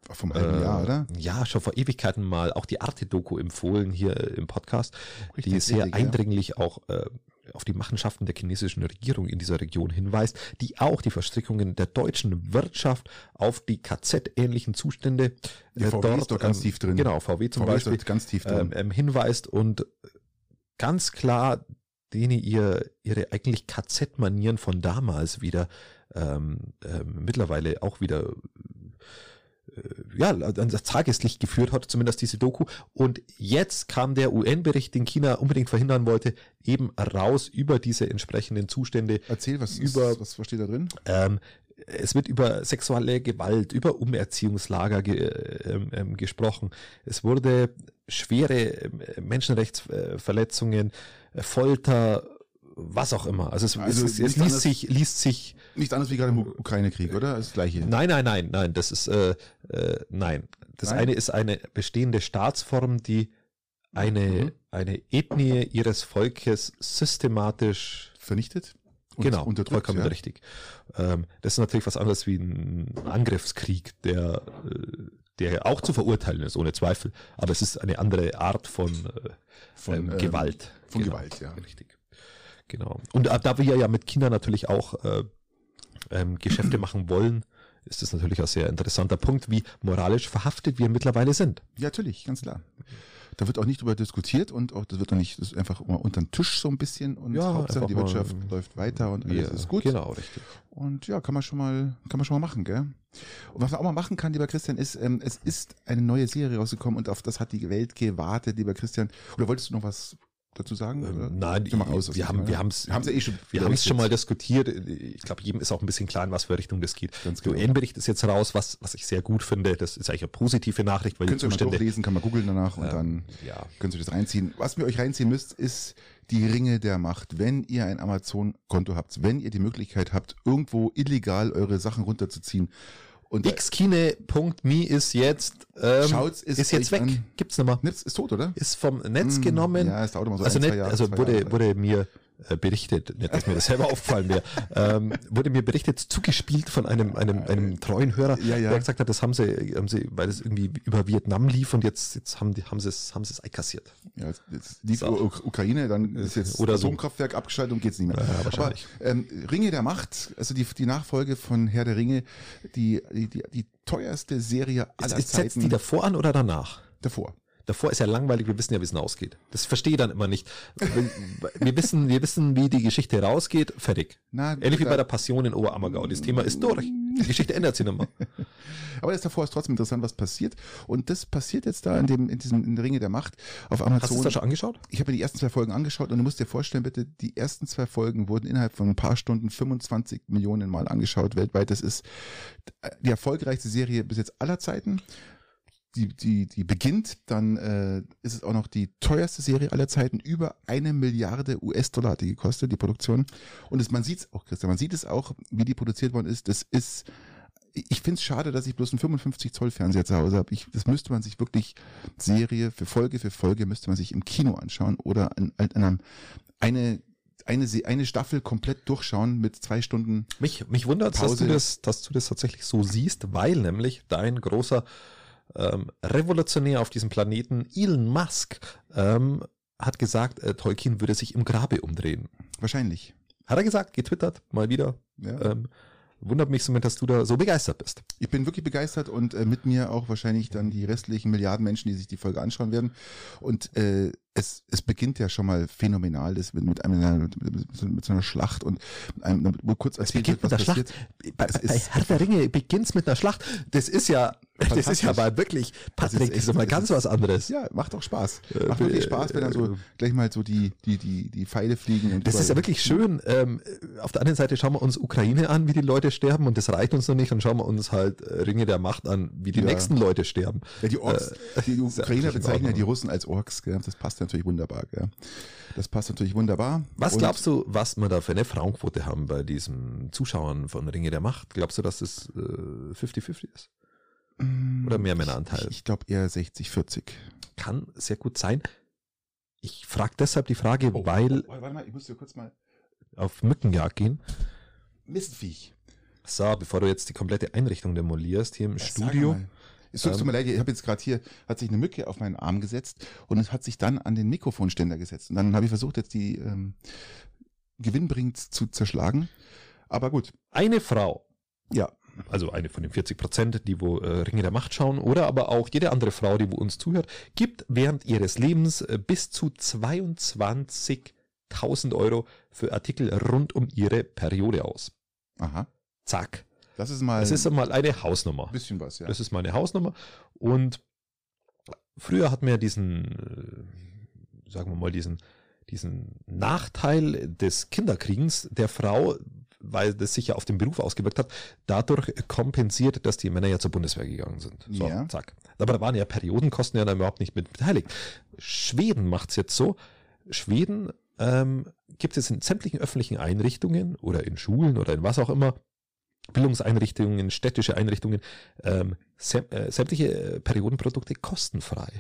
vom halben äh, Jahr, oder? Ja, schon vor Ewigkeiten mal auch die Arte-Doku empfohlen hier äh, im Podcast, Richtig die sehr eindringlich ja. auch äh, auf die Machenschaften der chinesischen Regierung in dieser Region hinweist, die auch die Verstrickungen der deutschen Wirtschaft auf die KZ-ähnlichen Zustände die äh, VW dort ist doch ganz ähm, tief drin. Genau, VW zum VW Beispiel ganz tief drin. Ähm, hinweist und ganz klar denen ihr ihre eigentlich KZ-Manieren von damals wieder ähm, ähm, mittlerweile auch wieder äh, ja, an das Tageslicht geführt hat, zumindest diese Doku. Und jetzt kam der UN-Bericht, den China unbedingt verhindern wollte, eben raus über diese entsprechenden Zustände. Erzähl, was, über, ist, was steht da drin? Ähm, es wird über sexuelle Gewalt, über Umerziehungslager ge, äh, äh, gesprochen. Es wurde schwere ähm, Menschenrechtsverletzungen, äh, Folter, was auch immer. Also es, also es, es liest anders, sich, liest sich. Nicht anders wie gerade im Ukraine-Krieg, oder? Das gleiche. Nein, nein, nein, nein. Das ist äh, äh, nein. Das nein? eine ist eine bestehende Staatsform, die eine, mhm. eine Ethnie ihres Volkes systematisch vernichtet. Und genau, vollkommen ja. richtig. Ähm, das ist natürlich was anderes wie ein Angriffskrieg, der, äh, der auch zu verurteilen ist, ohne Zweifel. Aber es ist eine andere Art von, äh, von ähm, ähm Gewalt. Von genau, Gewalt, ja. Richtig. Genau. Und da wir ja mit China natürlich auch äh, ähm, Geschäfte machen wollen, ist das natürlich ein sehr interessanter Punkt, wie moralisch verhaftet wir mittlerweile sind. Ja, natürlich, ganz klar. Da wird auch nicht darüber diskutiert und auch das wird auch nicht, das ist einfach immer unter den Tisch so ein bisschen und ja, Hauptsache die Wirtschaft läuft weiter und alles ja, ist gut. Genau, richtig. Und ja, kann man schon mal, kann man schon mal machen, gell? Und was man auch mal machen kann, lieber Christian, ist, ähm, es ist eine neue Serie rausgekommen und auf das hat die Welt gewartet, lieber Christian. Oder wolltest du noch was dazu sagen? Ähm, nein, ich, aus, wir, haben, wir haben es ja eh schon, wir haben es schon mal diskutiert. Ich glaube, jedem ist auch ein bisschen klar, in was für Richtung das geht. Ganz genau. Der UN-Bericht ist jetzt raus, was, was ich sehr gut finde. Das ist eigentlich eine positive Nachricht, weil Könnt die Zustände... Könnt lesen, kann man googeln danach und ähm, dann ja. könnt ihr das reinziehen. Was ihr euch reinziehen müsst, ist die Ringe der Macht. Wenn ihr ein Amazon-Konto habt, wenn ihr die Möglichkeit habt, irgendwo illegal eure Sachen runterzuziehen und xkine.me ist jetzt ähm, Schaut's, ist, ist jetzt weg. An, Gibt's nicht mehr. Netz ist tot, oder? Ist vom Netz hm, genommen. Ja, es dauert immer so also ein, nicht, Jahre, also wurde, Jahre. wurde mir äh, berichtet, nicht, dass mir das selber (laughs) aufgefallen wäre, ähm, wurde mir berichtet, zugespielt von einem, einem, einem treuen Hörer, ja, ja. der gesagt hat, das haben sie, haben sie, weil es irgendwie über Vietnam lief und jetzt, jetzt haben die, haben sie es, haben sie es einkassiert. Ja, jetzt, jetzt lief so. Ukraine, dann ist jetzt Oder Atomkraftwerk so. abgeschaltet und geht's nicht mehr. Ja, wahrscheinlich. Aber, ähm, Ringe der Macht, also die, die Nachfolge von Herr der Ringe, die, die, die, die teuerste Serie aller ist, Zeiten. Setzt die davor an oder danach? Davor. Davor ist ja langweilig, wir wissen ja, wie es ausgeht. Das verstehe ich dann immer nicht. Wir wissen, wir wissen, wie die Geschichte rausgeht, fertig. Na, Ähnlich wie bei der Passion in Oberammergau. Das Thema ist durch. Die Geschichte ändert sich mehr. (laughs) Aber das davor ist trotzdem interessant, was passiert. Und das passiert jetzt da in dem, in diesem in Ringe der Macht auf Amazon. Hast du das schon angeschaut? Ich habe mir die ersten zwei Folgen angeschaut und du musst dir vorstellen, bitte, die ersten zwei Folgen wurden innerhalb von ein paar Stunden 25 Millionen Mal angeschaut weltweit. Das ist die erfolgreichste Serie bis jetzt aller Zeiten die, die, die beginnt, dann äh, ist es auch noch die teuerste Serie aller Zeiten. Über eine Milliarde US-Dollar hat die gekostet, die Produktion. Und es, man sieht es auch, Christian, man sieht es auch, wie die produziert worden ist. Das ist, ich finde es schade, dass ich bloß einen 55 Zoll Fernseher zu Hause habe. Das müsste man sich wirklich Serie für Folge für Folge müsste man sich im Kino anschauen oder an, an einem, eine eine, eine Staffel komplett durchschauen mit zwei Stunden. Mich, mich wundert, dass du das, dass du das tatsächlich so siehst, weil nämlich dein großer ähm, revolutionär auf diesem Planeten, Elon Musk, ähm, hat gesagt, äh, Tolkien würde sich im Grabe umdrehen. Wahrscheinlich. Hat er gesagt, getwittert, mal wieder. Ja. Ähm, wundert mich somit, dass du da so begeistert bist. Ich bin wirklich begeistert und äh, mit mir auch wahrscheinlich dann die restlichen Milliarden Menschen, die sich die Folge anschauen werden. Und äh, es, es beginnt ja schon mal phänomenal, das mit, mit, einem, mit, mit, mit so einer Schlacht und einem, wo kurz erzählt es wird, was passiert. Schlacht. Bei, bei Herr der Ringe beginnt mit einer Schlacht. Das ist ja, das ist ja mal wirklich, Patrick, das ist, mal ganz was anderes. Ja, macht auch Spaß. Macht wirklich Spaß, wenn dann so gleich mal so die, die, die, die Pfeile fliegen. Und das ist ja wirklich schön. Ähm, auf der anderen Seite schauen wir uns Ukraine an, wie die Leute sterben und das reicht uns noch nicht. Dann schauen wir uns halt äh, Ringe der Macht an, wie die ja. nächsten Leute sterben. Ja, die Orks, äh, die (laughs) Ukrainer bezeichnen ja die Russen als Orks, gell? das passt ja natürlich wunderbar. Gell? Das passt natürlich wunderbar. Was und glaubst du, was wir da für eine Frauenquote haben bei diesen Zuschauern von Ringe der Macht? Glaubst du, dass es 50-50 äh, ist? Mm, Oder mehr Männeranteil? Ich, ich glaube eher 60-40. Kann sehr gut sein. Ich frage deshalb die Frage, oh, weil. Oh, warte mal, ich muss hier kurz mal. Auf Mückenjagd gehen. Mistviech. So, bevor du jetzt die komplette Einrichtung demolierst hier im ja, Studio. Es tut, ähm, mir leid, ich habe jetzt gerade hier, hat sich eine Mücke auf meinen Arm gesetzt und es hat sich dann an den Mikrofonständer gesetzt. Und dann habe ich versucht, jetzt die ähm, gewinnbringend zu zerschlagen. Aber gut. Eine Frau. Ja. Also eine von den 40 Prozent, die wo äh, Ringe der Macht schauen, oder aber auch jede andere Frau, die wo uns zuhört, gibt während ihres Lebens äh, bis zu 22.000 Euro für Artikel rund um ihre Periode aus. Aha. Zack. Das ist mal. Das ist mal eine Hausnummer. Bisschen was, ja. Das ist mal eine Hausnummer. Und früher hatten wir diesen, äh, sagen wir mal, diesen, diesen Nachteil des Kinderkriegens der Frau, weil das sich ja auf den Beruf ausgewirkt hat, dadurch kompensiert, dass die Männer ja zur Bundeswehr gegangen sind. So, ja. zack. Aber da waren ja Periodenkosten ja dann überhaupt nicht mit beteiligt. Schweden macht's jetzt so. Schweden ähm, gibt es in sämtlichen öffentlichen Einrichtungen oder in Schulen oder in was auch immer Bildungseinrichtungen, städtische Einrichtungen, ähm, äh, sämtliche äh, Periodenprodukte kostenfrei.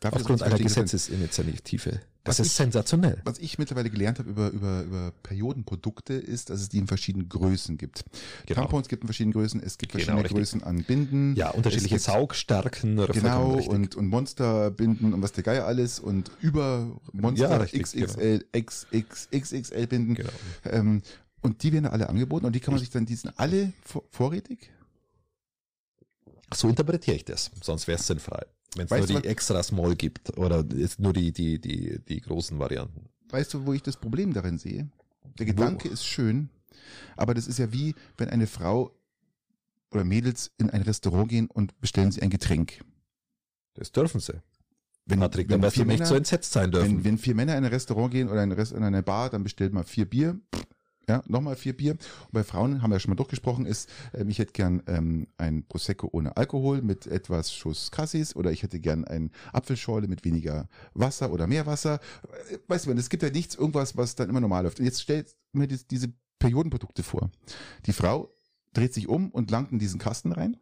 Dafür Aufgrund einer Gesetzesinitiative. Das was ist ich, sensationell. Was ich mittlerweile gelernt habe über, über, über Periodenprodukte ist, dass es die in verschiedenen Größen gibt. Genau. Tampons gibt in verschiedenen Größen, es gibt genau, verschiedene richtig. Größen an Binden. Ja, unterschiedliche gibt, Saugstärken. Genau, und, und Monsterbinden und was der Geier alles und über Monster ja, richtig, XXL, genau. XXXXL Binden. Genau. Ähm, und die werden alle angeboten und die kann man sich dann, die sind alle vorrätig? So interpretiere ich das, sonst wäre es sinnfrei. Wenn es nur die was? extra Small gibt oder nur die, die, die, die großen Varianten. Weißt du, wo ich das Problem darin sehe? Der Gedanke wo? ist schön, aber das ist ja wie, wenn eine Frau oder Mädels in ein Restaurant gehen und bestellen sie ein Getränk. Das dürfen sie. Wenn, Patrick, wenn dann wirst du nicht so entsetzt sein dürfen. Wenn, wenn vier Männer in ein Restaurant gehen oder in, eine Bar, dann bestellt man vier Bier. Ja, nochmal vier Bier. Und bei Frauen haben wir ja schon mal durchgesprochen, ist, ähm, ich hätte gern ähm, ein Prosecco ohne Alkohol mit etwas Schuss Cassis oder ich hätte gern ein Apfelschorle mit weniger Wasser oder mehr Wasser. Äh, weißt du, es gibt ja nichts, irgendwas, was dann immer normal läuft. Und jetzt stellt mir die, diese Periodenprodukte vor. Die Frau dreht sich um und langt in diesen Kasten rein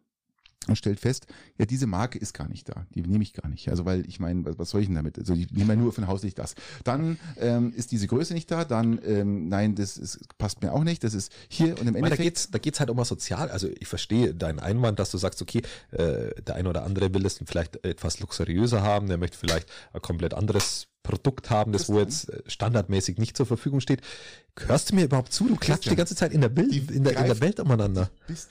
und stellt fest, ja, diese Marke ist gar nicht da. Die nehme ich gar nicht. Also, weil ich meine, was, was soll ich denn damit? Also, ich nehme ja nur von Haus nicht das. Dann ähm, ist diese Größe nicht da, dann, ähm, nein, das ist, passt mir auch nicht. Das ist hier und im Endeffekt. Da geht's, da geht's halt um was sozial. Also, ich verstehe deinen Einwand, dass du sagst, okay, äh, der eine oder andere will es vielleicht etwas luxuriöser haben, der möchte vielleicht ein komplett anderes Produkt haben, das, das wo jetzt äh, standardmäßig nicht zur Verfügung steht. Hörst du mir überhaupt zu? Du klatscht die ganze Zeit in der Bild, in der, in der Welt umeinander. Bist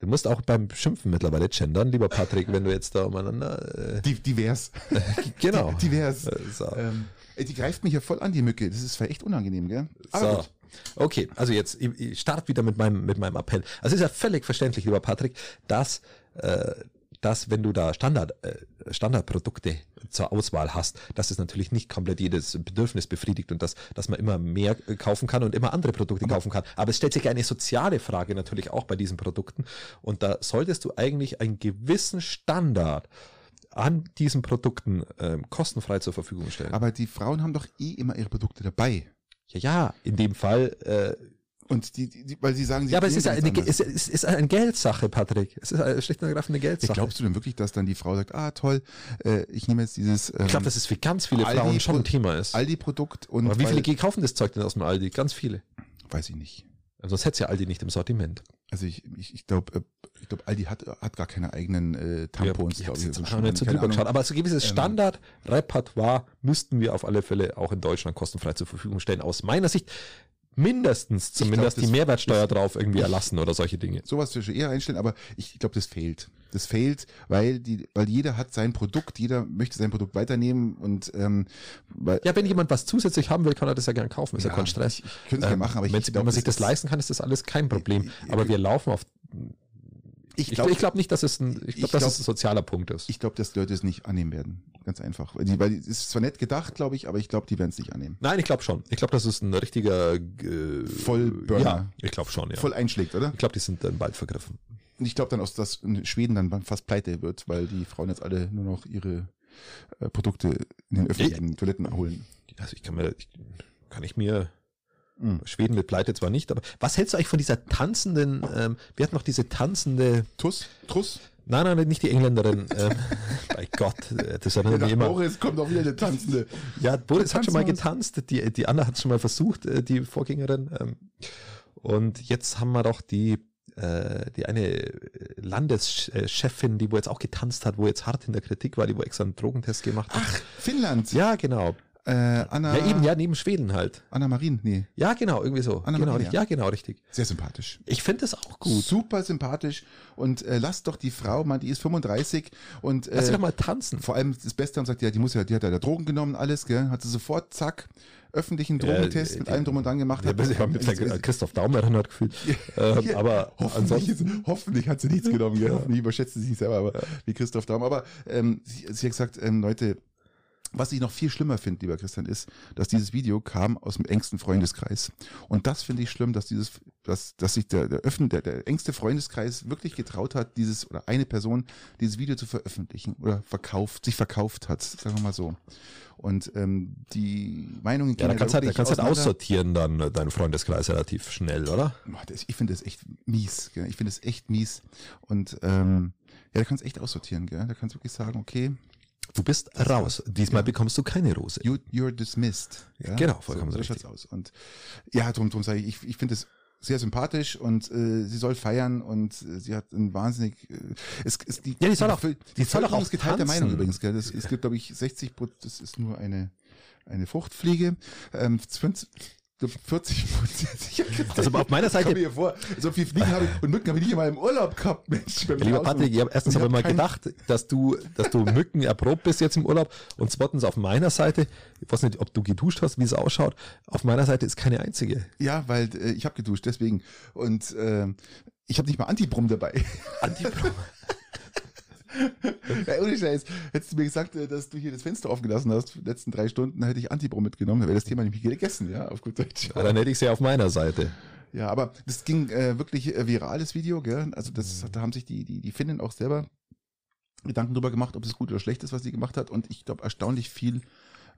Du musst auch beim Schimpfen mittlerweile gendern, lieber Patrick, wenn du jetzt da umeinander. Äh, divers. genau. (laughs) divers. Äh, so. Ähm, die greift mich ja voll an, die Mücke. Das ist echt unangenehm, gell? Aber so. Gut. Okay, also jetzt, ich, ich starte wieder mit meinem, mit meinem Appell. Also es ist ja völlig verständlich, lieber Patrick, dass äh, dass wenn du da Standard, äh, Standardprodukte zur Auswahl hast, dass es natürlich nicht komplett jedes Bedürfnis befriedigt und dass, dass man immer mehr äh, kaufen kann und immer andere Produkte Aber kaufen kann. Aber es stellt sich eine soziale Frage natürlich auch bei diesen Produkten. Und da solltest du eigentlich einen gewissen Standard an diesen Produkten ähm, kostenfrei zur Verfügung stellen. Aber die Frauen haben doch eh immer ihre Produkte dabei. Ja, ja, in dem Fall äh, und die, die, weil sie sagen, sie ja, aber es ist, eine, es, ist, ist eine Geldsache, Patrick. Es ist eine, schlicht und ergreifend eine Geldsache. Glaubst du denn wirklich, dass dann die Frau sagt, ah toll, äh, ich nehme jetzt dieses. Ähm, ich glaube, dass es für ganz viele Aldi Frauen schon ein Thema ist. Aldi-Produkt und. Aber wie viele kaufen das Zeug denn aus dem Aldi? Ganz viele. Weiß ich nicht. Also sonst hätte es ja Aldi nicht im Sortiment. Also ich, ich, ich glaube, äh, ich glaube, Aldi hat, hat gar keine eigenen äh, Tampons. Ja, ich habe jetzt nicht so drüber geschaut. Aber so gewisses ähm, Standard-Repertoire müssten wir auf alle Fälle auch in Deutschland kostenfrei zur Verfügung stellen. Aus meiner Sicht mindestens zumindest glaub, die Mehrwertsteuer drauf irgendwie erlassen oder solche Dinge. Sowas würde ich eher einstellen, aber ich glaube, das fehlt. Das fehlt, weil die, weil jeder hat sein Produkt, jeder möchte sein Produkt weiternehmen und ähm, weil, ja, wenn jemand was zusätzlich haben will, kann er das ja gerne kaufen, ist ja, ja kein Stress. Ich, ich könnte es ähm, machen, aber ich, glaub, wenn man sich das leisten kann, ist das alles kein Problem. Aber wir laufen auf ich glaube ich glaub nicht, dass es ein, ich glaube, dass glaub, es ein sozialer Punkt ist. Ich glaube, dass die Leute es nicht annehmen werden. Ganz einfach. Weil, es ist zwar nett gedacht, glaube ich, aber ich glaube, die werden es nicht annehmen. Nein, ich glaube schon. Ich glaube, das ist ein richtiger äh, Vollburner. Ja, ich glaube schon, ja. Voll einschlägt, oder? Ich glaube, die sind dann bald vergriffen. Und ich glaube dann auch, dass Schweden dann fast pleite wird, weil die Frauen jetzt alle nur noch ihre äh, Produkte in den öffentlichen ja. Toiletten holen. Also ich kann mir, ich, kann ich mir Mhm. Schweden mit Pleite zwar nicht, aber was hältst du eigentlich von dieser tanzenden, ähm, wir hatten noch diese tanzende Tuss? Truss? Nein, nein, nicht die Engländerin. ähm, (laughs) bei Gott, äh, das erinnert mich immer. Boris kommt auch wieder eine Tanzende. Ja, Boris hat schon mal getanzt, die, die Anna hat es schon mal versucht, äh, die Vorgängerin. Ähm, und jetzt haben wir doch die äh, die eine Landeschefin, die wo jetzt auch getanzt hat, wo jetzt hart in der Kritik war, die wo extra einen Drogentest gemacht hat. Ach, Finnland. Ja, genau. Äh, Anna. Ja, eben, ja, neben Schweden halt. Anna Marien, nee. Ja, genau, irgendwie so. Anna genau, Marien, ja. ja. genau, richtig. Sehr sympathisch. Ich finde das auch gut. Super sympathisch. Und äh, lass doch die Frau, man, die ist 35 und. Äh, lass sie doch mal tanzen. Vor allem das Beste haben sagt, ja, die muss ja, die hat ja Drogen genommen, alles, gell? Hat sie sofort, zack, öffentlichen Drogentest ja, mit allem drum und dran gemacht. Ja, hat. Ja, mit der Christoph Daum erinnert gefühlt. ähm, ja, aber hoffentlich, hoffentlich hat sie nichts genommen, gell? Hoffentlich überschätzt sie sich selber, aber wie Christoph Daum. Aber ähm, sie, sie hat gesagt, ähm, Leute, was ich noch viel schlimmer finde, lieber Christian, ist, dass dieses Video kam aus dem engsten Freundeskreis. Und das finde ich schlimm, dass dieses, dass, dass sich der, der, Öffn, der, der engste Freundeskreis wirklich getraut hat, dieses, oder eine Person, dieses Video zu veröffentlichen oder verkauft, sich verkauft hat, sagen wir mal so. Und ähm, die Meinungen Ja, da kannst du halt, kannst halt aussortieren dann äh, deinen Freundeskreis relativ schnell, oder? Ich finde das echt mies. Ich finde das echt mies. Und ähm, Ja, da kannst echt aussortieren, gell? Da kannst du wirklich sagen, okay. Du bist raus. Diesmal ja. bekommst du keine Rose. You, you're dismissed. Ja? Genau, vollkommen so, so richtig. aus. Und ja, drum, drum sage ich, ich, ich finde es sehr sympathisch und äh, sie soll feiern und äh, sie hat ein wahnsinnig äh, es, es die, ja die soll auch die, die soll auch ist geteilter Meinung übrigens gell? Das, es gibt glaube ich 60 das ist nur eine eine Fruchtfliege ähm, 40 sicher. Also auf meiner Seite. Ich mir vor, so viel Fliegen habe ich und Mücken habe ich nicht einmal im Urlaub gehabt, Mensch. Lieber Patrick, ich habe erstens aber mal gedacht, dass du, dass du Mücken erprobt bist jetzt im Urlaub und zweitens auf meiner Seite, ich weiß nicht, ob du geduscht hast, wie es ausschaut, auf meiner Seite ist keine einzige. Ja, weil äh, ich habe geduscht, deswegen. Und äh, ich habe nicht mal Antibrum dabei. Antibrum. (laughs) ja, ohne Scheiß. Hättest du mir gesagt, äh, dass du hier das Fenster aufgelassen hast, für die letzten drei Stunden, hätte ich Antibro mitgenommen, dann wäre das Thema nämlich gegessen, ja, auf gut Deutsch. Ja, dann hätte ich es ja auf meiner Seite. Ja, aber das ging äh, wirklich äh, virales Video, gell? Also das, da haben sich die, die, die Finnen auch selber Gedanken drüber gemacht, ob es gut oder schlecht ist, was sie gemacht hat. Und ich glaube, erstaunlich viel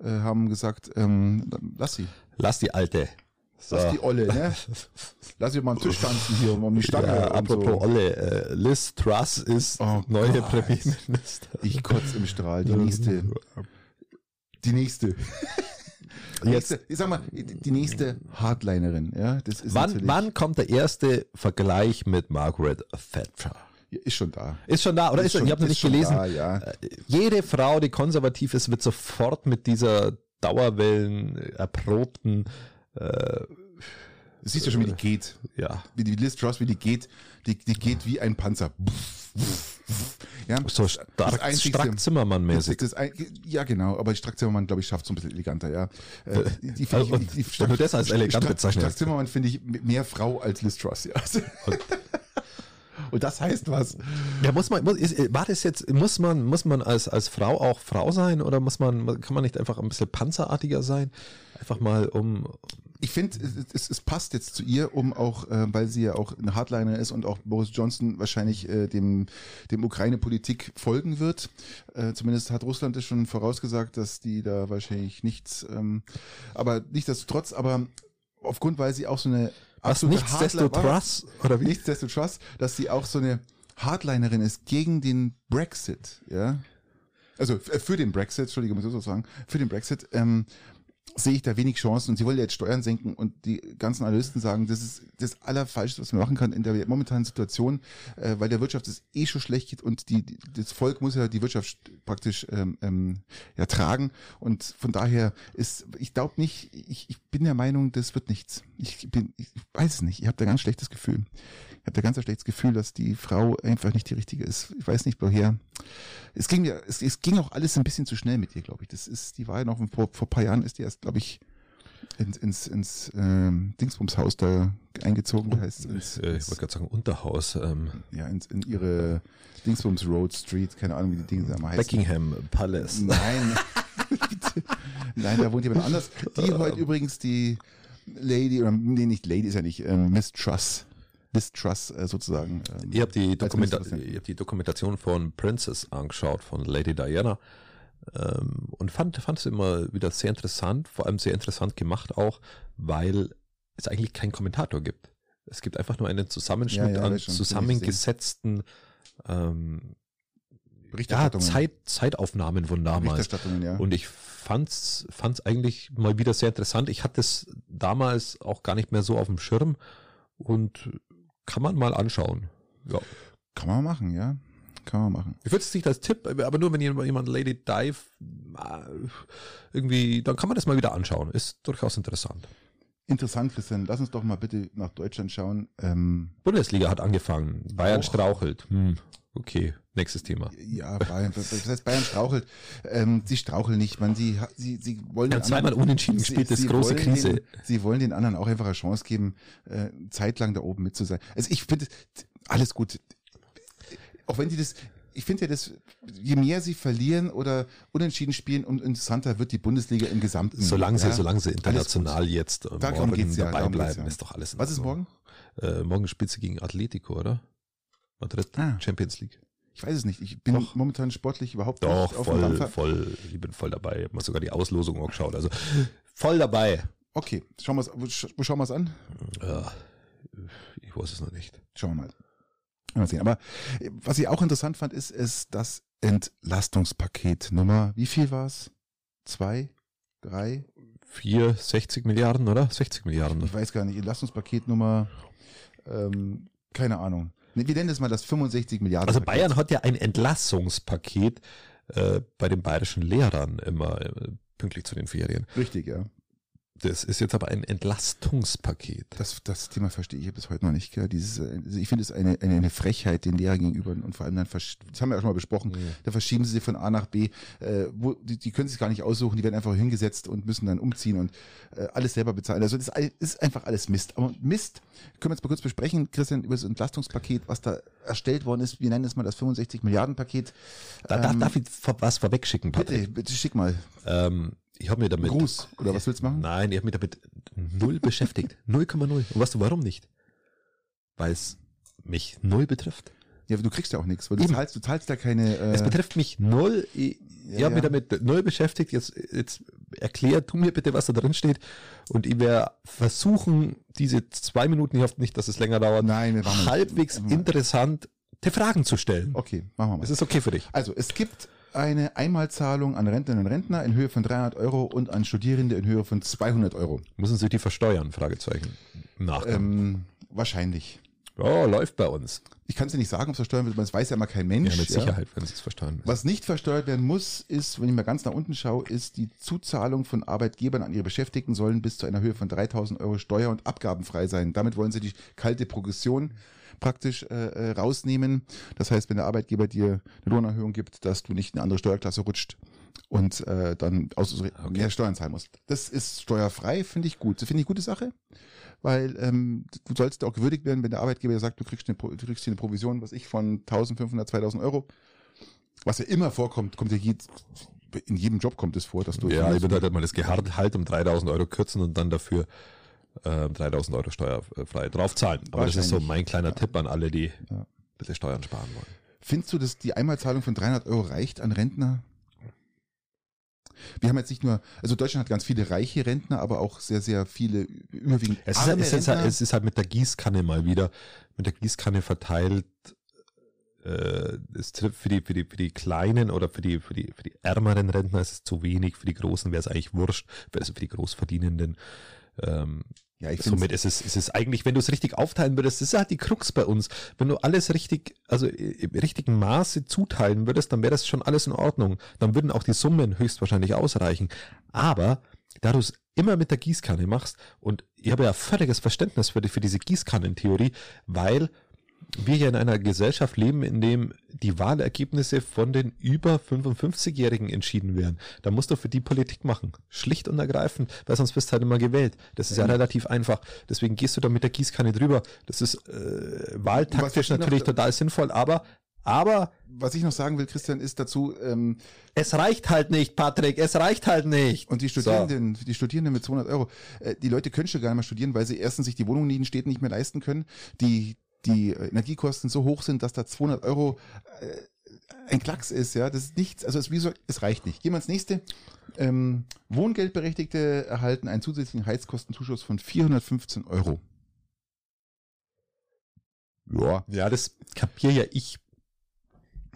äh, haben gesagt, ähm, lass sie. Lass die Alte. So. Das ist die Olle, ne? Lass ich mal einen Tisch tanzen hier um die Stange. Ja, apropos so. Olle, äh, Liz Truss ist oh neue Premierminister. Ich kotze im Strahl. Die nächste. Die nächste. Jetzt, ich sag mal, die nächste Hardlinerin, ja, das ist wann, wann kommt der erste Vergleich mit Margaret Thatcher? Ist schon da. Ist schon da, oder? Ist, ist schon, ich habe noch nicht gelesen. Da, ja. Äh, jede Frau, die konservativ ist, wird sofort mit dieser Dauerwellen erprobten äh, Siehst du schon, wie die geht. Ja. Wie die Liz Truss, wie die geht. Die, die geht wie ein Panzer. Ja, so stark, stark Zimmermann-mäßig. ja, genau, aber Strack Zimmermann, glaube ich, schafft es ein bisschen eleganter, ja. Äh, die, die also, ich, die, die, Strack, nur das als elegant bezeichnet. Strack Zimmermann finde ich mehr Frau als Liz Truss, ja. Und das heißt was. Ja, muss man, muss, ist, war das jetzt, muss man, muss man als, als Frau auch Frau sein oder muss man, kann man nicht einfach ein bisschen panzerartiger sein? Einfach mal um. Ich finde, es, es, passt jetzt zu ihr, um auch, äh, weil sie ja auch ein Hardliner ist und auch Boris Johnson wahrscheinlich äh, dem, dem Ukraine-Politik folgen wird. Äh, zumindest hat Russland es schon vorausgesagt, dass die da wahrscheinlich nichts, ähm, aber nichtsdestotrotz, aber aufgrund, weil sie auch so eine was nichtsdestotrotz oder wie? Nichtsdestotrotz, dass sie auch so eine Hardlinerin ist gegen den Brexit, ja. Also für den Brexit, Entschuldigung, muss ich so sagen, für den Brexit. Ähm, sehe ich da wenig Chancen und sie wollen ja jetzt Steuern senken und die ganzen Analysten sagen, das ist das Allerfalschste, was man machen kann in der momentanen Situation, äh, weil der Wirtschaft es eh schon schlecht geht und die, die, das Volk muss ja die Wirtschaft praktisch ähm, ähm, ja tragen und von daher ist, ich glaube nicht, ich, ich bin der Meinung, das wird nichts. Ich bin, ich weiß es nicht, ich habe da ganz schlechtes Gefühl. Ich habe da ganz ein schlechtes Gefühl, dass die Frau einfach nicht die richtige ist. Ich weiß nicht, woher. Es ging ja, es, es ging auch alles ein bisschen zu schnell mit ihr, glaube ich. Das ist, die war ja noch vor, vor paar Jahren ist die erst, glaube ich, ins, ins, ins ähm, Dingsbumshaus da eingezogen, heißt ins, äh, Ich wollte gerade sagen Unterhaus. Ähm. Ja, ins, in ihre Dingsbums Road Street, keine Ahnung, wie die Dinge da heißen. Buckingham Palace. Nein. (laughs) Nein, da wohnt jemand anders. Die heute übrigens die Lady, oder nee, nicht Lady ist ja nicht, äh, Miss Truss. Liz Truss äh, sozusagen. Ähm, ich habe die, Dokumenta hab die Dokumentation von Princess angeschaut, von Lady Diana. Ähm, und fand, fand es immer wieder sehr interessant, vor allem sehr interessant gemacht auch, weil es eigentlich keinen Kommentator gibt. Es gibt einfach nur einen Zusammenschnitt ja, ja, an zusammengesetzten ähm, ja, Zeit, Zeitaufnahmen von damals. Ja. Und ich fand's, fand's eigentlich mal wieder sehr interessant. Ich hatte es damals auch gar nicht mehr so auf dem Schirm und kann man mal anschauen. Ja. Kann man machen, ja. Kann man machen. Ich würde es nicht als Tipp, aber nur wenn jemand Lady Dive äh, irgendwie, dann kann man das mal wieder anschauen. Ist durchaus interessant. Interessant, Christian. Lass uns doch mal bitte nach Deutschland schauen. Ähm, Bundesliga hat angefangen. Bayern oh. strauchelt. Hm. Okay, nächstes Thema. Ja, Bayern, das heißt Bayern strauchelt. Ähm, sie straucheln nicht, man. Sie, sie, sie wollen. Ja, zweimal anderen, unentschieden gespielt, das ist große Krise. Den, sie wollen den anderen auch einfach eine Chance geben, äh, zeitlang da oben mit zu sein. Also ich finde alles gut. Auch wenn die das, ich finde ja, dass je mehr sie verlieren oder unentschieden spielen, umso interessanter wird die Bundesliga im Gesamten. Solange sie, ja? solange sie international jetzt morgen geht's ja, dabei bleiben, ja. ist doch alles. Was ist morgen? Äh, morgen spielt sie gegen Atletico, oder? Madrid, ah. Champions League. Ich weiß es nicht. Ich bin Doch. momentan sportlich überhaupt Doch, nicht auf voll, dem voll. Ich bin voll dabei. Ich habe mal sogar die Auslosung auch geschaut. Also voll dabei. Okay, schauen wir wo schauen wir es an? Ja, ich weiß es noch nicht. Schauen wir mal. Mal sehen. Aber äh, was ich auch interessant fand, ist, ist das Entlastungspaket Nummer, wie viel war es? Zwei? Drei? Vier, 60 Milliarden, oder? 60 Milliarden. Ich weiß gar nicht. Entlastungspaket Nummer, ähm, keine Ahnung. Wir nennen das mal das 65 Milliarden. Also Bayern hat ja ein Entlassungspaket äh, bei den bayerischen Lehrern immer äh, pünktlich zu den Ferien. Richtig, ja. Das ist jetzt aber ein Entlastungspaket. Das, das Thema verstehe ich bis heute noch nicht. Gell? Dieses, also ich finde es eine, eine, eine Frechheit den Lehrern gegenüber und vor allem dann, das haben wir ja schon mal besprochen, mhm. da verschieben sie sie von A nach B. Äh, wo, die, die können sich gar nicht aussuchen, die werden einfach hingesetzt und müssen dann umziehen und äh, alles selber bezahlen. Also das ist einfach alles Mist. Aber Mist können wir jetzt mal kurz besprechen, Christian, über das Entlastungspaket, was da erstellt worden ist. Wir nennen es mal das 65 Milliarden Paket. Da, ähm, darf ich was vorwegschicken, Patrick? Bitte, bitte schick mal. Ähm, ich habe mir damit. Gruß, oder was willst du machen? Nein, ich habe mich damit null beschäftigt. (laughs) 0,0. Und weißt du warum nicht? Weil es mich null betrifft. Ja, du kriegst ja auch nichts, weil du zahlst, du zahlst ja keine. Äh es betrifft mich null. Ich, ja, ich habe ja. mich damit null beschäftigt. Jetzt, jetzt erklär du mir bitte, was da drin steht. Und ich werde versuchen, diese zwei Minuten, ich hoffe nicht, dass es länger dauert, Nein, halbwegs interessant die Fragen zu stellen. Okay, machen wir mal. Es ist okay für dich. Also, es gibt eine Einmalzahlung an Rentnerinnen und Rentner in Höhe von 300 Euro und an Studierende in Höhe von 200 Euro. Müssen Sie die versteuern? Fragezeichen. Ähm, wahrscheinlich. Oh, läuft bei uns. Ich kann es dir nicht sagen, ob es versteuert wird, das weiß ja immer kein Mensch. Ja, mit Sicherheit, ja. wenn es versteuern wird. Was nicht versteuert werden muss, ist, wenn ich mal ganz nach unten schaue, ist die Zuzahlung von Arbeitgebern an ihre Beschäftigten sollen bis zu einer Höhe von 3000 Euro steuer- und abgabenfrei sein. Damit wollen sie die kalte Progression praktisch äh, äh, rausnehmen. Das heißt, wenn der Arbeitgeber dir eine Lohnerhöhung gibt, dass du nicht in eine andere Steuerklasse rutscht und äh, dann aus, okay. mehr Steuern zahlen musst. Das ist steuerfrei, finde ich gut. Das finde ich eine gute Sache, weil ähm, du sollst auch gewürdigt werden, wenn der Arbeitgeber sagt, du kriegst, eine, du kriegst hier eine Provision, was ich von 1500, 2000 Euro, was ja immer vorkommt, kommt ja in jedem Job kommt es vor, dass du ja, ich würde halt mal das Gehalt halt um 3000 Euro kürzen und dann dafür äh, 3000 Euro steuerfrei draufzahlen. Aber das ist so mein kleiner ja. Tipp an alle, die ja. ein bisschen Steuern sparen wollen. Findest du, dass die Einmalzahlung von 300 Euro reicht an Rentner? Wir haben jetzt nicht nur, also Deutschland hat ganz viele reiche Rentner, aber auch sehr, sehr viele überwiegend es ist, es, ist halt, es ist halt mit der Gießkanne mal wieder, mit der Gießkanne verteilt, äh, es trifft für die, für die, für die kleinen oder für die, für die, für die ärmeren Rentner ist es zu wenig, für die Großen wäre es eigentlich wurscht, also für die Großverdienenden ähm, ja, ich somit ist es, ist es eigentlich, wenn du es richtig aufteilen würdest, das ist halt die Krux bei uns. Wenn du alles richtig, also im richtigen Maße zuteilen würdest, dann wäre das schon alles in Ordnung. Dann würden auch die Summen höchstwahrscheinlich ausreichen. Aber da du es immer mit der Gießkanne machst, und ich habe ja völliges Verständnis für, die, für diese Gießkannentheorie, weil wir hier in einer Gesellschaft leben, in dem die Wahlergebnisse von den über 55-Jährigen entschieden werden. Da musst du für die Politik machen. Schlicht und ergreifend, weil sonst bist du halt immer gewählt. Das ist ja mhm. relativ einfach. Deswegen gehst du da mit der Gießkanne drüber. Das ist äh, wahltaktisch natürlich total sinnvoll, aber aber was ich noch sagen will, Christian, ist dazu. Ähm, es reicht halt nicht, Patrick. Es reicht halt nicht. Und die Studierenden, so. die Studierenden mit 200 Euro, äh, die Leute können schon gar nicht mehr studieren, weil sie erstens sich die Wohnung in den Städten nicht mehr leisten können. Die die Energiekosten so hoch sind, dass da 200 Euro äh, ein Klacks ist, ja, das ist nichts, also es, wie so, es reicht nicht. Gehen wir ins nächste. Ähm, Wohngeldberechtigte erhalten einen zusätzlichen Heizkostenzuschuss von 415 Euro. Ja. Ja, das kapiere ja ich.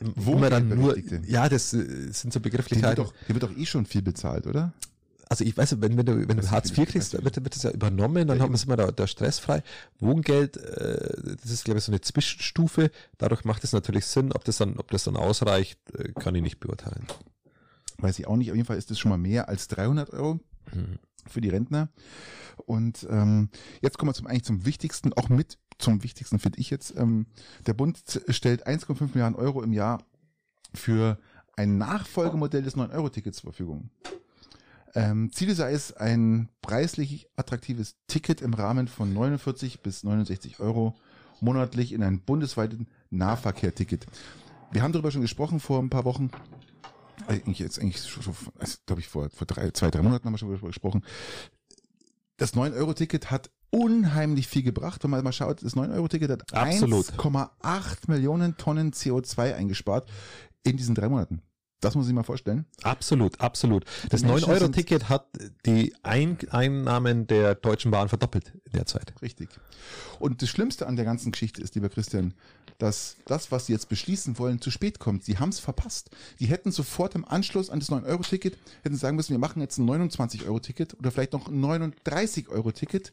Wo man dann nur, ja, das äh, sind so Begrifflichkeiten. Hier wird, doch, wird doch eh schon viel bezahlt, oder? Also ich weiß, wenn, wenn du, wenn du Hartz IV kriegst, wird, wird das ja übernommen, dann ja, haben wir es immer da, da stressfrei. Wohngeld, äh, das ist, glaube ich, so eine Zwischenstufe. Dadurch macht es natürlich Sinn. Ob das dann, ob das dann ausreicht, äh, kann ich nicht beurteilen. Weiß ich auch nicht. Auf jeden Fall ist das schon mal mehr als 300 Euro mhm. für die Rentner. Und ähm, jetzt kommen wir zum eigentlich zum Wichtigsten, auch mit zum Wichtigsten finde ich jetzt. Ähm, der Bund stellt 1,5 Milliarden Euro im Jahr für ein Nachfolgemodell des 9-Euro-Tickets zur Verfügung. Ähm, Ziel sei es, ein preislich attraktives Ticket im Rahmen von 49 bis 69 Euro monatlich in ein bundesweites Nahverkehrticket. Wir haben darüber schon gesprochen vor ein paar Wochen. Eigentlich jetzt eigentlich also, glaube ich, vor, vor drei, zwei, drei Monaten haben wir schon darüber gesprochen. Das 9-Euro-Ticket hat unheimlich viel gebracht. Wenn man mal schaut, das 9-Euro-Ticket hat 1,8 Millionen Tonnen CO2 eingespart in diesen drei Monaten. Das muss ich mal vorstellen. Absolut, absolut. Das 9-Euro-Ticket hat die Ein Einnahmen der Deutschen Bahn verdoppelt in der Zeit. Richtig. Und das Schlimmste an der ganzen Geschichte ist, lieber Christian, dass das, was sie jetzt beschließen wollen, zu spät kommt. Sie haben es verpasst. Die hätten sofort im Anschluss an das 9-Euro-Ticket, hätten sagen müssen, wir machen jetzt ein 29-Euro-Ticket oder vielleicht noch ein 39-Euro-Ticket.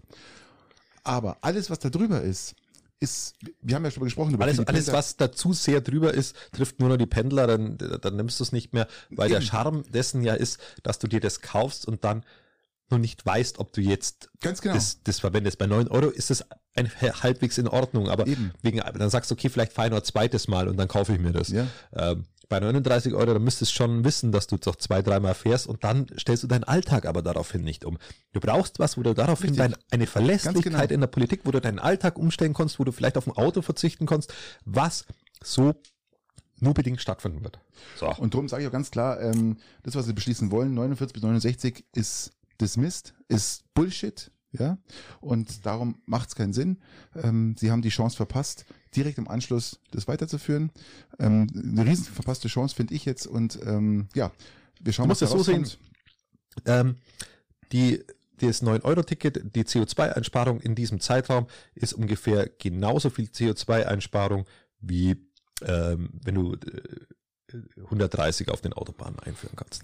Aber alles, was da drüber ist, ist, wir haben ja schon mal gesprochen über alles, alles, was dazu sehr drüber ist, trifft nur noch die Pendler, dann, dann nimmst du es nicht mehr, weil Eben. der Charme dessen ja ist, dass du dir das kaufst und dann nur nicht weißt, ob du jetzt Ganz genau. das, das verwendest. Bei neun Euro ist es ein, halbwegs in Ordnung, aber Eben. wegen, dann sagst du, okay, vielleicht fahre ich noch ein zweites Mal und dann kaufe ich mir das. Ja. Ähm, bei 39 Euro, da müsstest du schon wissen, dass du doch zwei, dreimal fährst und dann stellst du deinen Alltag aber daraufhin nicht um. Du brauchst was, wo du daraufhin dein, eine Verlässlichkeit genau. in der Politik, wo du deinen Alltag umstellen kannst, wo du vielleicht auf ein Auto verzichten kannst, was so nur bedingt stattfinden wird. So. Und darum sage ich auch ganz klar, ähm, das, was sie beschließen wollen, 49 bis 69, ist dismissed, ist Bullshit, ja, und darum macht es keinen Sinn. Ähm, sie haben die Chance verpasst, direkt im Anschluss das weiterzuführen. Ähm, eine riesen verpasste Chance finde ich jetzt und ähm, ja, wir schauen, du musst was das so sehen. Ähm, die das 9-Euro-Ticket, die CO2-Einsparung in diesem Zeitraum ist ungefähr genauso viel CO2-Einsparung wie ähm, wenn du äh, 130 auf den Autobahnen einführen kannst.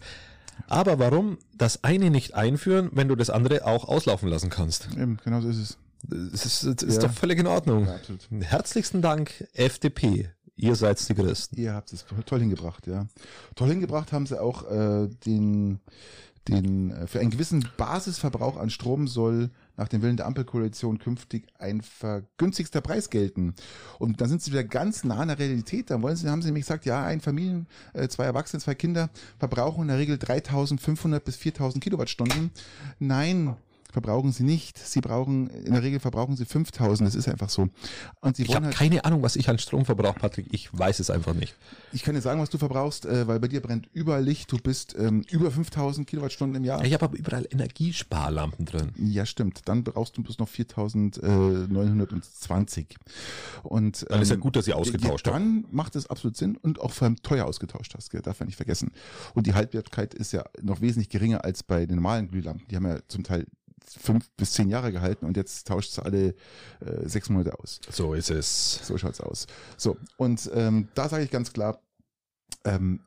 Aber warum das eine nicht einführen, wenn du das andere auch auslaufen lassen kannst? Eben, genau so ist es. Das ist, das ist ja. doch völlig in Ordnung. Ja, Herzlichsten Dank, FDP. Ihr seid die Größten. Ihr habt es toll hingebracht, ja. Toll hingebracht haben sie auch äh, den, den äh, für einen gewissen Basisverbrauch an Strom soll nach dem Willen der Ampelkoalition künftig ein vergünstigster Preis gelten. Und dann sind sie wieder ganz nah an der Realität. Dann wollen sie, haben sie nämlich gesagt, ja, ein Familien, äh, zwei Erwachsene, zwei Kinder verbrauchen in der Regel 3500 bis 4000 Kilowattstunden. Nein, verbrauchen sie nicht. Sie brauchen, in der Regel verbrauchen sie 5000. Das ist einfach so. Und sie ich habe halt, keine Ahnung, was ich an Strom verbrauche, Patrick. Ich weiß es einfach nicht. Ich kann dir sagen, was du verbrauchst, äh, weil bei dir brennt überall Licht. Du bist ähm, über 5000 Kilowattstunden im Jahr. Ich habe aber überall Energiesparlampen drin. Ja, stimmt. Dann brauchst du bloß noch 4920. Und, ähm, dann ist ja ähm, gut, dass sie ausgetauscht ja, Dann macht es absolut Sinn und auch vor allem teuer ausgetauscht hast. Gell? Darf man nicht vergessen. Und die Haltwertigkeit ist ja noch wesentlich geringer als bei den normalen Glühlampen. Die haben ja zum Teil fünf bis zehn Jahre gehalten und jetzt tauscht es alle äh, sechs Monate aus. So ist es. So schaut's aus. So, und ähm, da sage ich ganz klar, ähm,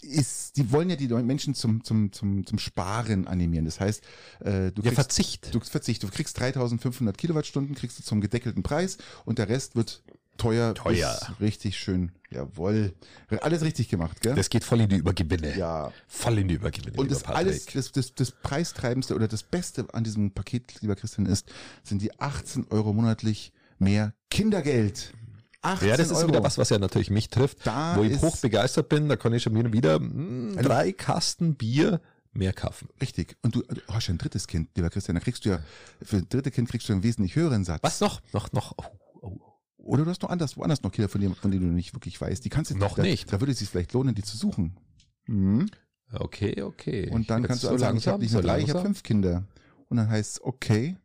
ist, die wollen ja die Menschen zum, zum, zum, zum Sparen animieren. Das heißt, äh, du kriegst, ja, Verzicht. Du, Verzicht. Du kriegst 3500 Kilowattstunden, kriegst du zum gedeckelten Preis und der Rest wird teuer. Teuer. Richtig schön. Jawohl. Alles richtig gemacht, gell? Das geht voll in die Übergewinne. Ja. Voll in die Übergewinne. Und das alles, das, das, das Preistreibendste oder das Beste an diesem Paket, lieber Christian, ist, sind die 18 Euro monatlich mehr Kindergeld. 18 ja, das ist Euro. wieder was, was ja natürlich mich trifft, da wo ich hoch begeistert bin. Da kann ich schon wieder mh, hm, drei Kasten Bier mehr kaufen. Richtig. Und du, du hast ja ein drittes Kind, lieber Christian. Da kriegst du ja, für ein drittes Kind kriegst du einen wesentlich höheren Satz. Was noch? Noch, noch. Oh. Oder du hast noch anders, woanders noch Kinder, von denen, von denen du nicht wirklich weißt. Die kannst du noch da, nicht. Da würde es sich vielleicht lohnen, die zu suchen. Mhm. Okay, okay. Und dann Jetzt kannst du so sagen, ich habe nicht nur so drei, ich habe fünf Kinder. Und dann heißt es okay.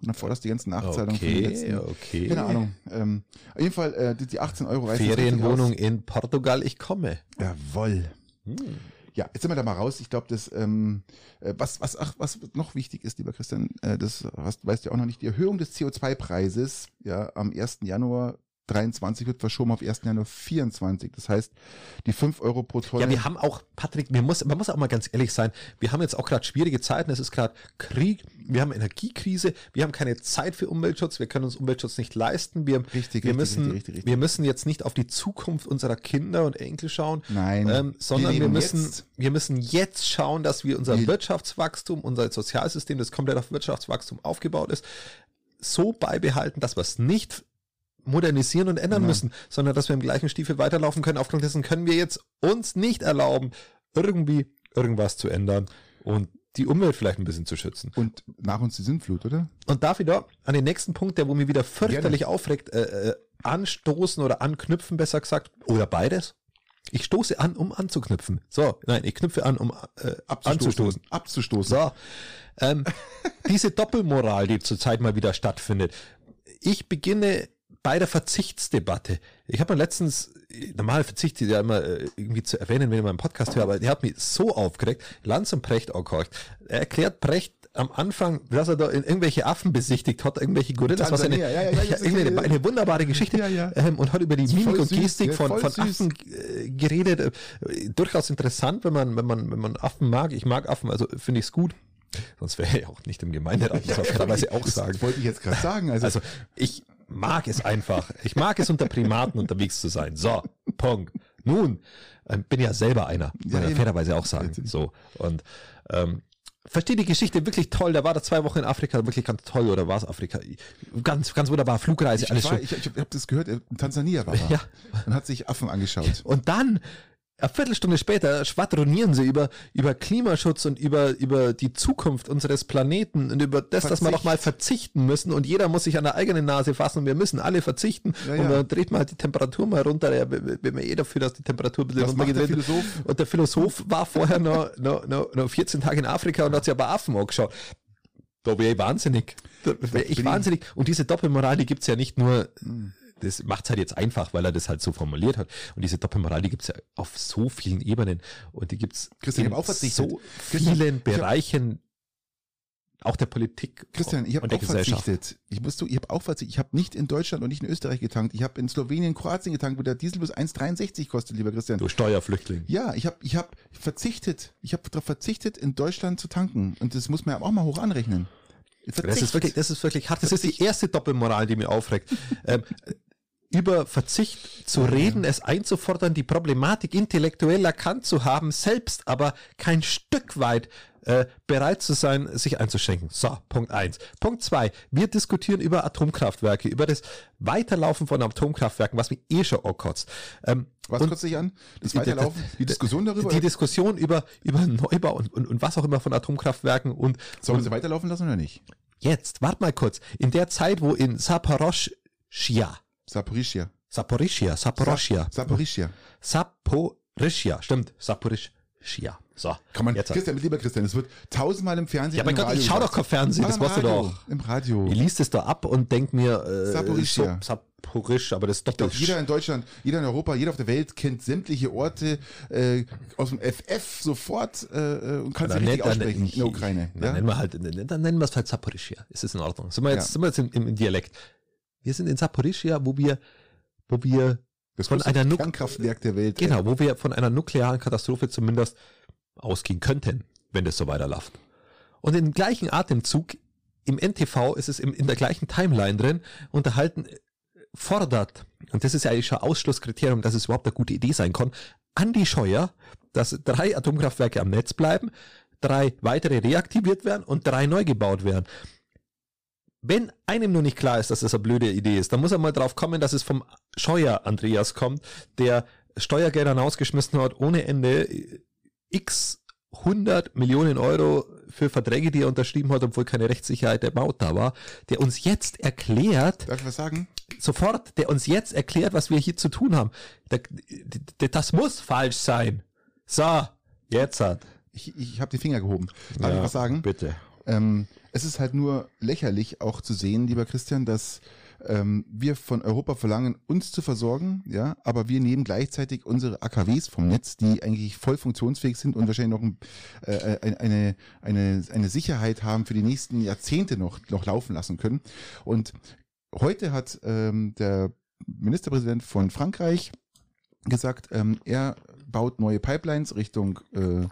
Und dann forderst du die ganzen Nachzahlungen okay, von den letzten. Okay. Keine Ahnung. Ähm, auf jeden Fall äh, die, die 18 Euro Ferienwohnung in Portugal, ich komme. Jawoll. Hm. Ja, jetzt sind wir da mal raus. Ich glaube, das, ähm, äh, was, was, ach, was noch wichtig ist, lieber Christian, äh, das hast, weißt du auch noch nicht, die Erhöhung des CO2-Preises, ja, am 1. Januar 23 wird verschoben auf 1. Januar 24. Das heißt, die 5 Euro pro Tonne. Ja, wir haben auch, Patrick, wir muss, man muss auch mal ganz ehrlich sein, wir haben jetzt auch gerade schwierige Zeiten, es ist gerade Krieg, wir haben Energiekrise, wir haben keine Zeit für Umweltschutz, wir können uns Umweltschutz nicht leisten. Wir, richtig, wir richtig, müssen, richtig, wir müssen jetzt nicht auf die Zukunft unserer Kinder und Enkel schauen, Nein, ähm, sondern wir, wir müssen, jetzt. wir müssen jetzt schauen, dass wir unser wir Wirtschaftswachstum, unser Sozialsystem, das komplett auf Wirtschaftswachstum aufgebaut ist, so beibehalten, dass wir es nicht modernisieren und ändern ja. müssen, sondern dass wir im gleichen Stiefel weiterlaufen können. Aufgrund dessen können wir jetzt uns nicht erlauben, irgendwie irgendwas zu ändern und die Umwelt vielleicht ein bisschen zu schützen. Und nach uns die Sintflut, oder? Und darf ich da an den nächsten Punkt, der wo mir wieder fürchterlich Gerne. aufregt, äh, äh, anstoßen oder anknüpfen, besser gesagt, oder beides? Ich stoße an, um anzuknüpfen. So, nein, ich knüpfe an, um äh, abzustoßen. anzustoßen. Abzustoßen. So, ähm, diese Doppelmoral, die zurzeit mal wieder stattfindet. Ich beginne bei der Verzichtsdebatte. Ich habe mir letztens, normal verzichte ich ja immer äh, irgendwie zu erwähnen, wenn ich mal einen Podcast höre, aber der hat mich so aufgeregt. Lanz und Precht auch gehorcht. Er erklärt Precht am Anfang, dass er da irgendwelche Affen besichtigt hat, irgendwelche Gorillas, was eine, ja, ja, ja, (laughs) eine, eine, wunderbare Geschichte ähm, und hat über die Mimik und Gestik von, von Affen äh, geredet. Äh, durchaus interessant, wenn man, wenn man, wenn man Affen mag. Ich mag Affen, also finde ich es gut. Sonst wäre er ja auch nicht im Gemeinderat, muss man fairerweise (laughs) auch sagen. Das wollte ich jetzt gerade sagen. Also, also ich mag es einfach. Ich mag es unter Primaten unterwegs zu sein. So, Punkt. Nun, ähm, bin ja selber einer, muss man ja, fairerweise auch sagen. So und ähm, verstehe die Geschichte wirklich toll. Der war da zwei Wochen in Afrika, wirklich ganz toll. Oder war es Afrika? Ganz, ganz wunderbar. Flugreise, ich alles war, schön. Ich, ich habe das gehört, in Tansania war er. Ja. Und hat sich Affen angeschaut. Und dann eine Viertelstunde später schwadronieren sie über, über Klimaschutz und über, über die Zukunft unseres Planeten und über das, Verzicht. dass wir doch mal verzichten müssen und jeder muss sich an der eigenen Nase fassen und wir müssen alle verzichten ja, ja. und dann dreht man halt die Temperatur mal runter. Ja, bin mir eh dafür, dass die Temperatur ein bisschen runtergeht. Der Und der Philosoph war vorher noch, noch, noch, noch 14 Tage in Afrika und hat sich aber Affen angeschaut. Da wäre ich wahnsinnig. Da wäre ich wahnsinnig. Und diese Doppelmoral, die gibt's ja nicht nur hm das macht es halt jetzt einfach, weil er das halt so formuliert hat. Und diese Doppelmoral, die gibt es ja auf so vielen Ebenen und die gibt es in auch so vielen Bereichen auch der Politik Christian, ich habe auch verzichtet. Ich muss du, ich habe auch verzichtet. Ich habe nicht in Deutschland und nicht in Österreich getankt. Ich habe in Slowenien, Kroatien getankt, wo der Diesel bis 1,63 kostet, lieber Christian. Du Steuerflüchtling. Ja, ich habe ich hab verzichtet. Ich habe darauf verzichtet, in Deutschland zu tanken. Und das muss man ja auch mal hoch anrechnen. Verzicht. Das ist wirklich, das ist wirklich hart. Das ist die erste Doppelmoral, die mir aufregt. (laughs) ähm, über Verzicht zu reden, es einzufordern, die Problematik intellektuell erkannt zu haben, selbst aber kein Stück weit äh, bereit zu sein, sich einzuschränken. So, Punkt eins. Punkt zwei. Wir diskutieren über Atomkraftwerke, über das Weiterlaufen von Atomkraftwerken, was mich eh schon ankotzt. Ähm, was kotzt sich an? Das Weiterlaufen? Die, die Diskussion darüber? Die Diskussion über, über Neubau und, und, und was auch immer von Atomkraftwerken und. Sollen wir sie weiterlaufen lassen oder nicht? Jetzt, warte mal kurz. In der Zeit, wo in Saporoschia Saporischia. Saporischia, Saporischia. Saporischia. Saporischia, stimmt, Saporischia. So. Kann man, jetzt Christian, lieber Christian, es wird tausendmal im Fernsehen. Ja, mein Gott, ich schau doch kein Fernsehen, das weißt du doch. Im Radio. Ich liest es da ab und denk mir, äh, Saporischia. Saporisch, aber das ist doppelt. Jeder in Deutschland, jeder in Europa, jeder auf der Welt kennt sämtliche Orte äh, aus dem FF sofort äh, und kann sie richtig nicht, aussprechen dann, in der Ukraine. Dann, ja? nennen wir halt, dann nennen wir es halt Saporischia. Ist das in Ordnung? Sind wir jetzt, ja. sind wir jetzt im, im Dialekt? Wir sind in Saporischia, wo wir, wo wir das von einer Nuk Kernkraftwerk der Welt. Genau, ey. wo wir von einer nuklearen Katastrophe zumindest ausgehen könnten, wenn das so weiterläuft. Und im gleichen Atemzug im NTV ist es im, in der gleichen Timeline drin, unterhalten fordert, und das ist ja eigentlich schon Ausschlusskriterium, dass es überhaupt eine gute Idee sein kann, Andi Scheuer, dass drei Atomkraftwerke am Netz bleiben, drei weitere reaktiviert werden und drei neu gebaut werden wenn einem nur nicht klar ist, dass das eine blöde Idee ist, dann muss er mal drauf kommen, dass es vom Scheuer Andreas kommt, der Steuergelder ausgeschmissen hat ohne Ende x 100 Millionen Euro für Verträge, die er unterschrieben hat, obwohl keine Rechtssicherheit der Maut da war, der uns jetzt erklärt, Darf ich was sagen? Sofort, der uns jetzt erklärt, was wir hier zu tun haben. Das muss falsch sein. So, jetzt hat. Ich, ich habe die Finger gehoben. Darf ja, ich was sagen? Bitte. Ähm, es ist halt nur lächerlich auch zu sehen, lieber Christian, dass ähm, wir von Europa verlangen, uns zu versorgen, ja, aber wir nehmen gleichzeitig unsere AKWs vom Netz, die eigentlich voll funktionsfähig sind und wahrscheinlich noch ein, äh, eine, eine, eine Sicherheit haben für die nächsten Jahrzehnte noch, noch laufen lassen können. Und heute hat ähm, der Ministerpräsident von Frankreich gesagt, ähm, er baut neue Pipelines Richtung äh,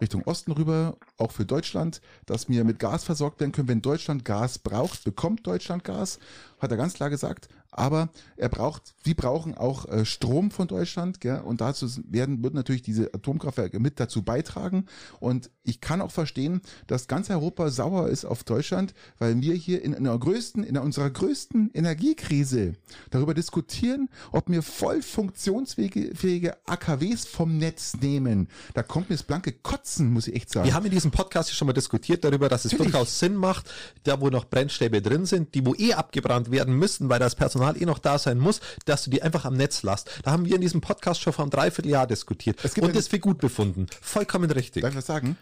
Richtung Osten rüber, auch für Deutschland, dass wir mit Gas versorgt werden können. Wenn Deutschland Gas braucht, bekommt Deutschland Gas, hat er ganz klar gesagt aber er braucht, sie brauchen auch äh, Strom von Deutschland, gell? und dazu werden, würden natürlich diese Atomkraftwerke mit dazu beitragen. Und ich kann auch verstehen, dass ganz Europa sauer ist auf Deutschland, weil wir hier in einer größten, in unserer größten Energiekrise darüber diskutieren, ob wir voll funktionsfähige AKWs vom Netz nehmen. Da kommt mir das blanke Kotzen, muss ich echt sagen. Wir haben in diesem Podcast schon mal diskutiert darüber, dass es Natürlich. durchaus Sinn macht, da wo noch Brennstäbe drin sind, die wo eh abgebrannt werden müssen, weil das Personal Personal eh noch da sein muss, dass du die einfach am Netz lässt. Da haben wir in diesem Podcast schon vor einem Dreivierteljahr diskutiert und das für gut befunden. Vollkommen richtig. Darf ich was sagen?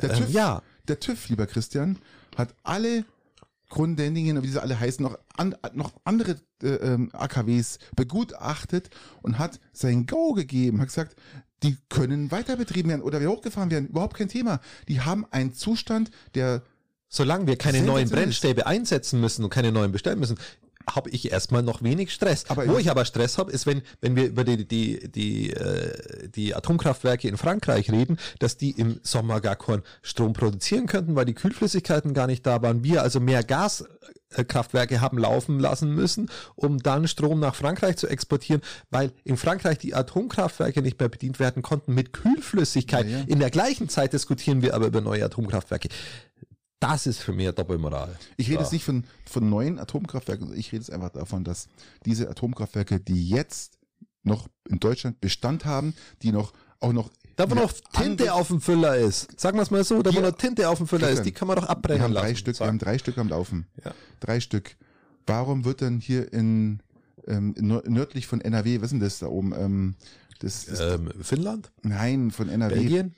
Der ähm, TÜV, ja. der TÜV, lieber Christian, hat alle Grundendingen, wie sie alle heißen, noch, an, noch andere äh, ähm, AKWs begutachtet und hat sein Go gegeben, hat gesagt, die können weiter betrieben werden oder hochgefahren werden, überhaupt kein Thema. Die haben einen Zustand, der Solange wir keine neuen Brennstäbe einsetzen müssen und keine neuen bestellen müssen, habe ich erstmal noch wenig Stress. Aber Wo ich aber Stress habe, ist, wenn, wenn wir über die, die, die, äh, die Atomkraftwerke in Frankreich reden, dass die im Sommer gar keinen Strom produzieren könnten, weil die Kühlflüssigkeiten gar nicht da waren. Wir also mehr Gaskraftwerke haben laufen lassen müssen, um dann Strom nach Frankreich zu exportieren, weil in Frankreich die Atomkraftwerke nicht mehr bedient werden konnten mit Kühlflüssigkeit. Ja, ja. In der gleichen Zeit diskutieren wir aber über neue Atomkraftwerke. Das ist für mich Doppelmoral. Ich rede ja. jetzt nicht von, von neuen Atomkraftwerken, ich rede jetzt einfach davon, dass diese Atomkraftwerke, die jetzt noch in Deutschland Bestand haben, die noch auch noch da wo noch Tinte auf dem Füller ist. Sagen wir es mal so, da wo noch Tinte auf dem Füller ist, die kann man doch abbrennen wir haben lassen. Drei Stück, wir haben drei Stück am Laufen. Ja. Drei Stück. Warum wird denn hier in, ähm, nördlich von NRW, was ist denn das da oben? Ähm, das ist ähm, Finnland? Nein, von NRW. Belgien?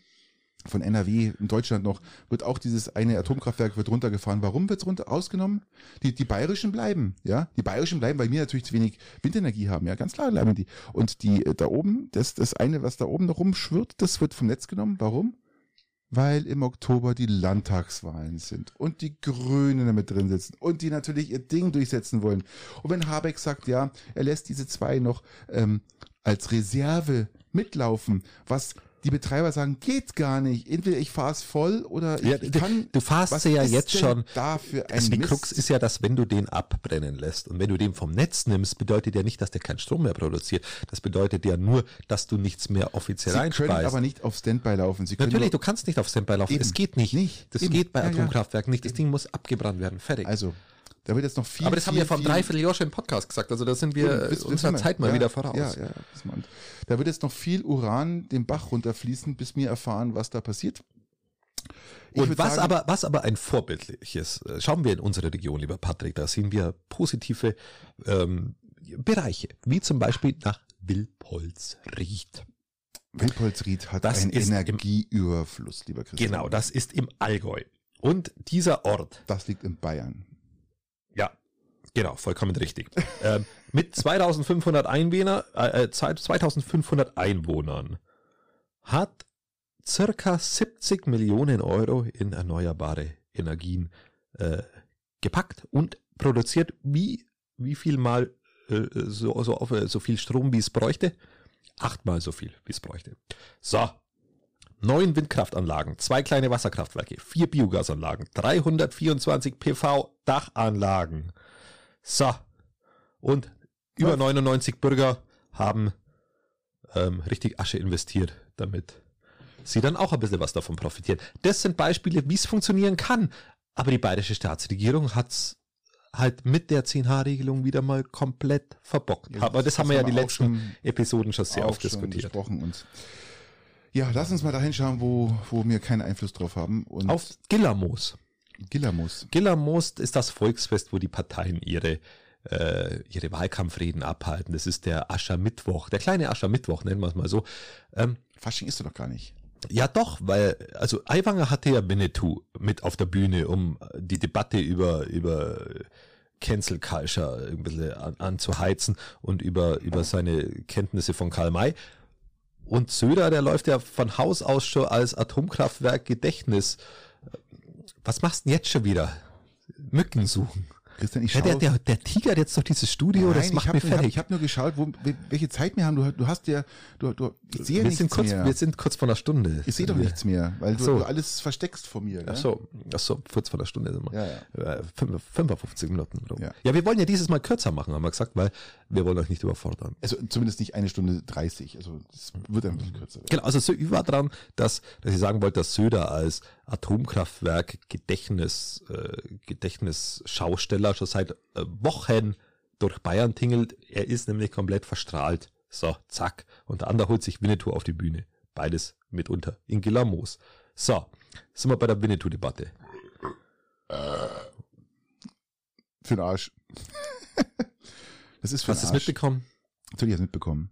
Von NRW in Deutschland noch, wird auch dieses eine Atomkraftwerk wird runtergefahren. Warum wird es runter ausgenommen? Die, die bayerischen bleiben, ja. Die bayerischen bleiben, weil wir natürlich zu wenig Windenergie haben, ja. Ganz klar bleiben die. Und die äh, da oben, das, das eine, was da oben noch rumschwirrt, das wird vom Netz genommen. Warum? Weil im Oktober die Landtagswahlen sind und die Grünen damit drin sitzen und die natürlich ihr Ding durchsetzen wollen. Und wenn Habeck sagt, ja, er lässt diese zwei noch ähm, als Reserve mitlaufen, was die Betreiber sagen, geht gar nicht. Entweder ich fahre es voll oder ja, ich kann. Du fahrst sie ja jetzt schon. Dafür ein also die Krux ist ja, dass wenn du den abbrennen lässt und wenn du den vom Netz nimmst, bedeutet ja nicht, dass der keinen Strom mehr produziert. Das bedeutet ja nur, dass du nichts mehr offiziell sie einspeist. Sie können aber nicht auf Standby laufen. Sie Natürlich, du kannst nicht auf Standby laufen. Eben. Es geht nicht. nicht. Das eben. geht bei ja, Atomkraftwerken ja. nicht. Das Ding muss abgebrannt werden. Fertig. Also, da wird jetzt noch viel. Aber das viel, haben wir vor dreiviertel Jahr schon im Podcast gesagt. Also da sind wir bis, unserer Zeit mal ja, wieder voraus. Ja, ja, da wird jetzt noch viel Uran den Bach runterfließen, bis wir erfahren, was da passiert. Ich und was sagen, aber, was aber ein vorbildliches, äh, schauen wir in unsere Region, lieber Patrick, da sehen wir positive ähm, Bereiche, wie zum Beispiel nach Wilpolsried. Wilpolsried hat das einen Energieüberfluss, lieber Christian. Genau, das ist im Allgäu. Und dieser Ort. Das liegt in Bayern. Ja, genau, vollkommen richtig. ähm, mit 2500 Einwohner, äh, 2500 äh, Einwohnern hat circa 70 Millionen Euro in erneuerbare Energien äh, gepackt und produziert wie, wie viel mal äh, so, so, so viel Strom, wie es bräuchte? Achtmal so viel, wie es bräuchte. So, neun Windkraftanlagen, zwei kleine Wasserkraftwerke, vier Biogasanlagen, 324 PV-Dachanlagen. So. Und über 99 Bürger haben ähm, richtig Asche investiert, damit sie dann auch ein bisschen was davon profitieren. Das sind Beispiele, wie es funktionieren kann. Aber die bayerische Staatsregierung hat's halt mit der 10H-Regelung wieder mal komplett verbockt. Ja, Aber das, das haben wir ja die letzten Episoden schon sehr oft diskutiert. Ja, lass uns mal dahin schauen, wo, wo wir keinen Einfluss drauf haben. Und Auf Gillermoos. Gillermoos. Gillermoos ist das Volksfest, wo die Parteien ihre äh, ihre Wahlkampfreden abhalten. Das ist der Aschermittwoch, der kleine Aschermittwoch, nennen wir es mal so. Ähm, Fasching ist du doch gar nicht. Ja, doch, weil, also Aiwanger hatte ja Winnetou mit auf der Bühne, um die Debatte über, über Cancel Culture ein bisschen an, anzuheizen und über, über seine Kenntnisse von Karl May. Und Söder, der läuft ja von Haus aus schon als Atomkraftwerk Gedächtnis. Was machst du denn jetzt schon wieder? Mücken suchen. Christian, ich ja, der, der, der Tiger hat jetzt doch dieses Studio, Nein, das macht mir fertig. Ich habe hab nur geschaut, wo, welche Zeit wir haben. Du, du hast ja, du, du, ich sehe wir nichts sind kurz, mehr. Wir sind kurz vor einer Stunde. Ich sehe doch nichts mehr, weil du, so. du, alles versteckst vor mir. Ach so, ach so, kurz vor einer Stunde sind wir. Ja, ja. 55 Minuten. Ja. ja, wir wollen ja dieses Mal kürzer machen, haben wir gesagt, weil wir wollen euch nicht überfordern. Also zumindest nicht eine Stunde 30, also das wird ein bisschen kürzer. Genau, also so war dran, dass, dass ich sagen wollte, dass Söder als Atomkraftwerk Gedächtnis, äh, Gedächtnisschausteller schon seit äh, Wochen durch Bayern tingelt. Er ist nämlich komplett verstrahlt. So, zack. Und der andere holt sich Winnetou auf die Bühne. Beides mitunter in Gilamos. So, sind wir bei der Winnetou-Debatte. Äh, für den Arsch. (laughs) das ist für Hast du es mitbekommen? Natürlich hast mitbekommen.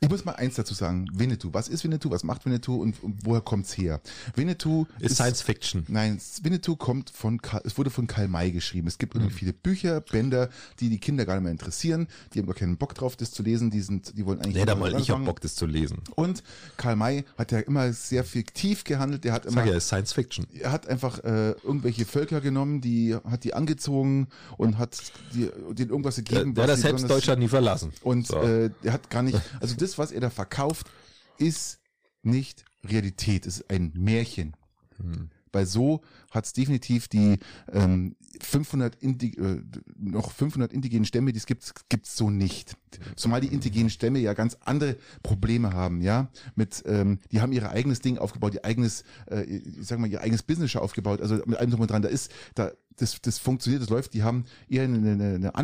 Ich muss mal eins dazu sagen. Winnetou. Was ist Winnetou? Was macht Winnetou und, und woher kommt's her? Winnetou ist, ist, Science Fiction. Nein, Winnetou kommt von, es wurde von Karl May geschrieben. Es gibt mhm. viele Bücher, Bänder, die die Kinder gar nicht mehr interessieren. Die haben gar keinen Bock drauf, das zu lesen. Die sind, die wollen eigentlich. Nee, da mal, ich hab Bock, das zu lesen. Und Karl May hat ja immer sehr fiktiv gehandelt. Der hat immer. Sag ja, ist Science Fiction. Er hat einfach äh, irgendwelche Völker genommen, die hat die angezogen und hat die, denen irgendwas gegeben. Der, der hat selbst Deutschland nie verlassen. Und so. äh, er hat gar nicht also das, was er da verkauft, ist nicht Realität, ist ein Märchen. Hm. Weil so hat es definitiv die ähm, 500 Indi äh, noch 500 indigenen Stämme, die es gibt, gibt's so nicht. Zumal die indigenen Stämme ja ganz andere Probleme haben, ja. Mit, ähm, die haben ihr eigenes Ding aufgebaut, ihr eigenes, äh, ich sag mal, ihr eigenes Business aufgebaut. Also mit allem drum und dran. Da ist, da das, das funktioniert, das läuft. Die haben eher eine, eine, eine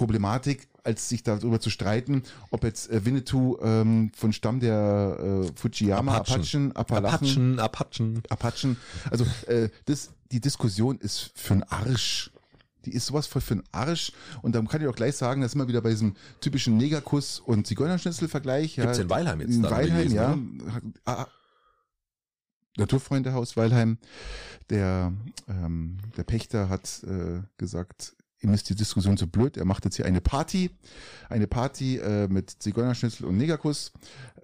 Anerkennungsproblematik als sich darüber zu streiten, ob jetzt äh, Winnetou ähm, von Stamm der äh, Fujiyama Apachen, Apachen, Apachen, Apachen, Apachen. Also äh, das, die Diskussion ist für einen Arsch. Die ist sowas voll für einen Arsch. Und dann kann ich auch gleich sagen, das ist immer wieder bei diesem typischen Negerkuss und Zigeunerschnitzel-Vergleich. Gibt's ja, in Weilheim jetzt? In Weilheim, gelesen, ja. Naturfreundehaus Weilheim. Der, ähm, der Pächter hat äh, gesagt, ihm ist die Diskussion zu blöd. Er macht jetzt hier eine Party, eine Party äh, mit Zigeunerschnitzel und Negerkuss.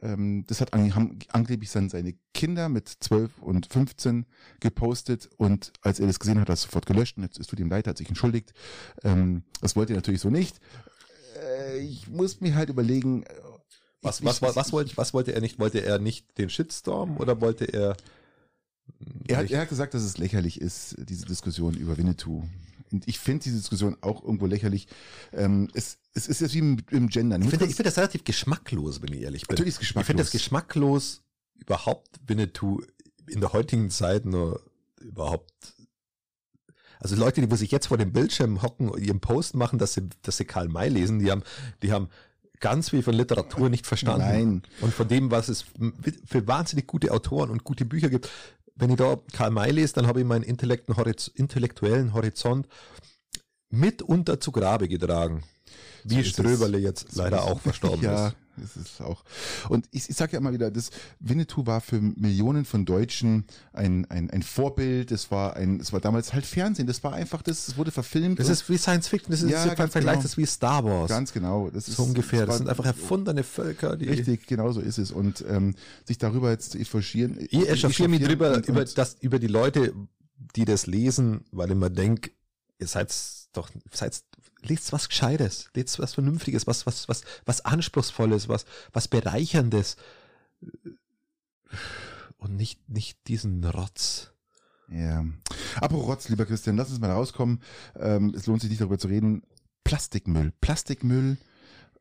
Ähm, das hat an, haben angeblich dann seine Kinder mit 12 und 15 gepostet und als er das gesehen hat, hat er sofort gelöscht und jetzt ist tut ihm leid, hat sich entschuldigt. Ähm, das wollte er natürlich so nicht. Äh, ich muss mir halt überlegen, äh, was, was, was, was, wollte, was wollte er nicht? Wollte er nicht den Shitstorm oder wollte er er hat, er hat gesagt, dass es lächerlich ist, diese Diskussion über Winnetou. Und ich finde diese Diskussion auch irgendwo lächerlich. Ähm, es, es ist jetzt wie im, im Gendern. Ich finde find das relativ geschmacklos, wenn ich ehrlich bin. Natürlich ist geschmacklos. Ich finde das geschmacklos, überhaupt Winnetou in der heutigen Zeit nur überhaupt also Leute, die wo sich jetzt vor dem Bildschirm hocken und ihren Post machen, dass sie, dass sie Karl May lesen, die haben, die haben ganz viel von Literatur nicht verstanden. Nein. Und von dem, was es für wahnsinnig gute Autoren und gute Bücher gibt, wenn ich da Karl May lese, dann habe ich meinen intellektuellen Horizont mitunter zu Grabe getragen. Wie so Ströberle jetzt leider auch verstorben (laughs) ja, ist. Das ist auch. Und ich, ich sage ja immer wieder, das Winnetou war für Millionen von Deutschen ein, ein, ein Vorbild. Es war ein, es war damals halt Fernsehen. Das war einfach, das, es wurde verfilmt. Das ist wie Science Fiction. Das ist ja, ganz Vergleich genau. das wie Star Wars. Ganz genau. Das ist so ungefähr. Das, das sind einfach erfundene Völker. Die richtig, genau so ist es. Und ähm, sich darüber jetzt zu echauffieren. Ich echauffiere mich drüber und, über das, über die Leute, die das lesen, weil ich mir denke, ihr seid doch, seid lest was Gescheites, lest was Vernünftiges, was, was, was, was Anspruchsvolles, was, was Bereicherndes. Und nicht, nicht diesen Rotz. Ja. Apropos Rotz, lieber Christian, lass uns mal rauskommen. Ähm, es lohnt sich nicht darüber zu reden. Plastikmüll. Plastikmüll.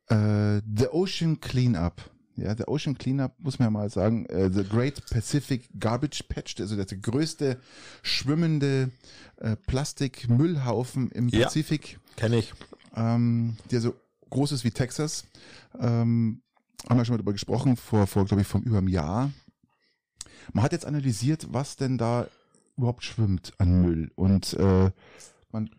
Äh, The Ocean Cleanup. Ja, der Ocean Cleanup muss man ja mal sagen, äh, The Great Pacific Garbage Patch, also der größte schwimmende äh, Plastikmüllhaufen im ja, Pazifik. Kenne ich. Ähm, der so groß ist wie Texas. Ähm, haben wir schon mal darüber gesprochen, vor, vor glaube ich, vor über einem Jahr. Man hat jetzt analysiert, was denn da überhaupt schwimmt an Müll. Und äh, man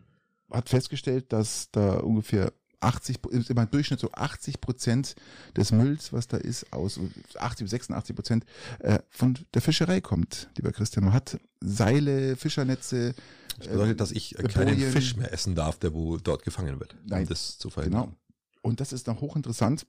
hat festgestellt, dass da ungefähr 80, immer im Durchschnitt so 80 Prozent des Mülls, was da ist, aus 80 bis 86 Prozent äh, von der Fischerei kommt, lieber Christian. Man hat Seile, Fischernetze. Das bedeutet, äh, dass ich äh, keinen Fisch mehr essen darf, der wo dort gefangen wird, Nein, um das zu verhindern. Genau. Und das ist noch hochinteressant.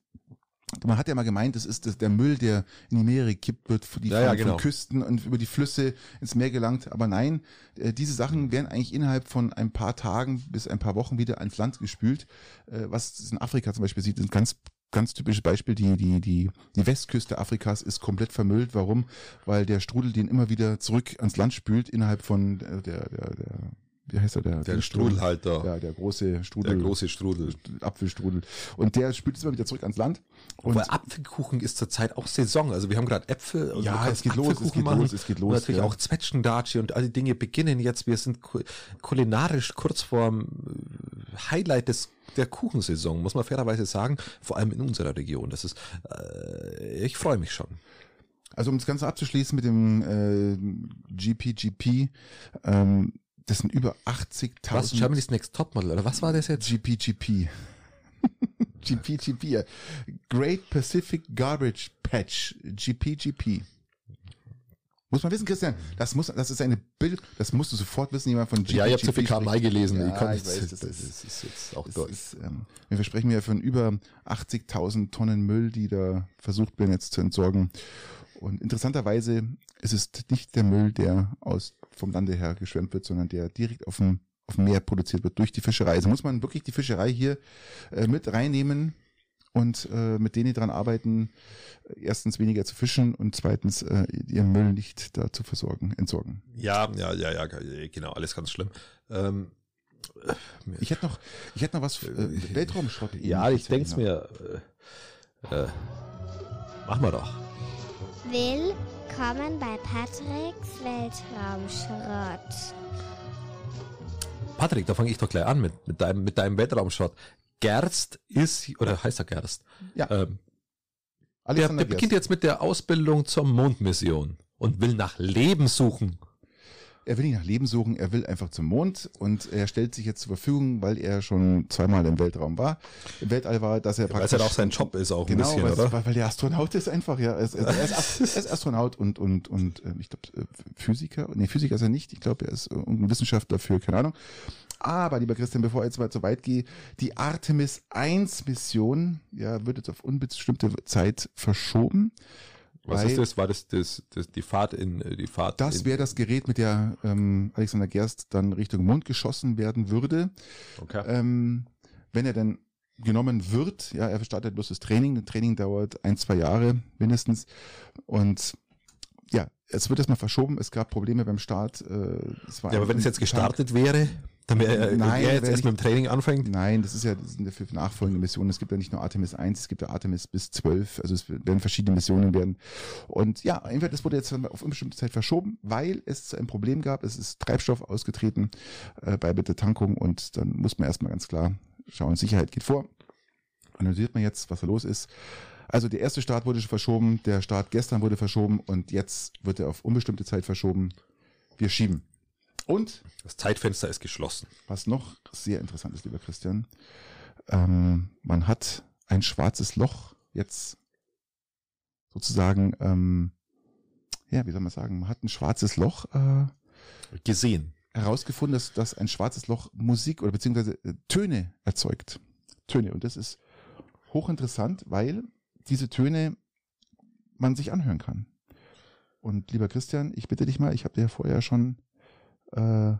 Man hat ja mal gemeint, das ist der Müll, der in die Meere kippt wird, die ja, ja, genau. von Küsten und über die Flüsse ins Meer gelangt. Aber nein, äh, diese Sachen werden eigentlich innerhalb von ein paar Tagen bis ein paar Wochen wieder ans Land gespült. Äh, was es in Afrika zum Beispiel sieht, ist ein ganz ganz typisches Beispiel, die, die, die, die Westküste Afrikas ist komplett vermüllt. Warum? Weil der Strudel den immer wieder zurück ans Land spült innerhalb von der, der, der wie heißt er, der, der Strudelhalter. Ja, der große Strudel. Der große Strudel. Apfelstrudel. Und der spült es immer wieder zurück ans Land. Und Weil Apfelkuchen ist zurzeit auch Saison. Also wir haben gerade Äpfel. Also ja, es geht los, es geht machen. los, es geht los. Und natürlich ja. auch Zwetschgendatschi und all die Dinge beginnen jetzt. Wir sind kulinarisch kurz vorm äh, Highlight des der Kuchensaison, muss man fairerweise sagen, vor allem in unserer Region. Das ist, äh, ich freue mich schon. Also um das Ganze abzuschließen mit dem äh, GPGP, ähm, das sind über 80.000. Was? Germany's Next Topmodel, oder was war das jetzt? GPGP. GPGP. (laughs) Great Pacific Garbage Patch. GPGP. Muss man wissen, Christian, das muss, das ist eine Bild, das musst du sofort wissen, jemand von GPGP. Ja, ich habe zu viel KMI gelesen. Ja, ich, kann ich weiß, das, das, ist, ist jetzt auch Deutsch. Ist, ähm, wir versprechen ja von über 80.000 Tonnen Müll, die da versucht werden jetzt zu entsorgen. Und interessanterweise ist es nicht der Müll, der aus vom Lande her geschwemmt wird, sondern der direkt auf dem, auf dem Meer produziert wird durch die Fischerei. Also muss man wirklich die Fischerei hier äh, mit reinnehmen und äh, mit denen, die daran arbeiten, erstens weniger zu fischen und zweitens äh, ihren Müll nicht da zu versorgen, entsorgen. Ja, ja, ja, ja, genau, alles ganz schlimm. Ähm, ich hätte noch, ich hätte noch was äh, Weltraumschrott. Ja, ich denke es mir. Äh, äh, machen wir doch. Willkommen bei Patricks Weltraumschrott. Patrick, da fange ich doch gleich an mit, mit, deinem, mit deinem Weltraumschrott. Gerst ist, oder heißt er Gerst? Ja. Ähm, der, der beginnt jetzt mit der Ausbildung zur Mondmission und will nach Leben suchen. Er will nicht nach Leben suchen, er will einfach zum Mond und er stellt sich jetzt zur Verfügung, weil er schon zweimal im Weltraum war, im Weltall war, dass er praktisch... Weil es halt auch sein Job ist auch genau, ein bisschen, weil, oder? Weil der Astronaut ist einfach, ja. Er ist, er ist, (laughs) er ist Astronaut und, und, und äh, ich glaube Physiker, nee, Physiker ist er nicht, ich glaube, er ist ein Wissenschaftler für, keine Ahnung. Aber, lieber Christian, bevor ich jetzt mal so weit gehe, die Artemis 1 Mission, ja, wird jetzt auf unbestimmte Zeit verschoben. Was ist das? War das, das, das die Fahrt in die Fahrt? Das wäre das Gerät, mit der ähm, Alexander Gerst dann Richtung Mond geschossen werden würde. Okay. Ähm, wenn er dann genommen wird, ja, er startet bloß das Training. Das Training dauert ein, zwei Jahre mindestens. Und es wird erstmal verschoben. Es gab Probleme beim Start. Äh, es war ja, aber wenn es jetzt gestartet wäre, dann wäre er, Nein, er jetzt erst mit dem Training anfängt? Nein, das ist ja, das sind ja für nachfolgende Missionen. Es gibt ja nicht nur Artemis 1, es gibt ja Artemis bis 12. Also es werden verschiedene Missionen werden. Und ja, entweder das wurde jetzt auf unbestimmte Zeit verschoben, weil es ein Problem gab. Es ist Treibstoff ausgetreten äh, bei Tankung und dann muss man erstmal ganz klar schauen, Sicherheit geht vor. Analysiert man jetzt, was da los ist. Also der erste Start wurde schon verschoben, der Start gestern wurde verschoben und jetzt wird er auf unbestimmte Zeit verschoben. Wir schieben. Und das Zeitfenster ist geschlossen. Was noch sehr interessant ist, lieber Christian, ähm, man hat ein schwarzes Loch jetzt sozusagen, ähm, ja, wie soll man sagen, man hat ein schwarzes Loch äh, gesehen, herausgefunden, dass, dass ein schwarzes Loch Musik oder beziehungsweise äh, Töne erzeugt. Töne. Und das ist hochinteressant, weil diese Töne man sich anhören kann. Und lieber Christian, ich bitte dich mal, ich habe dir ja vorher schon äh,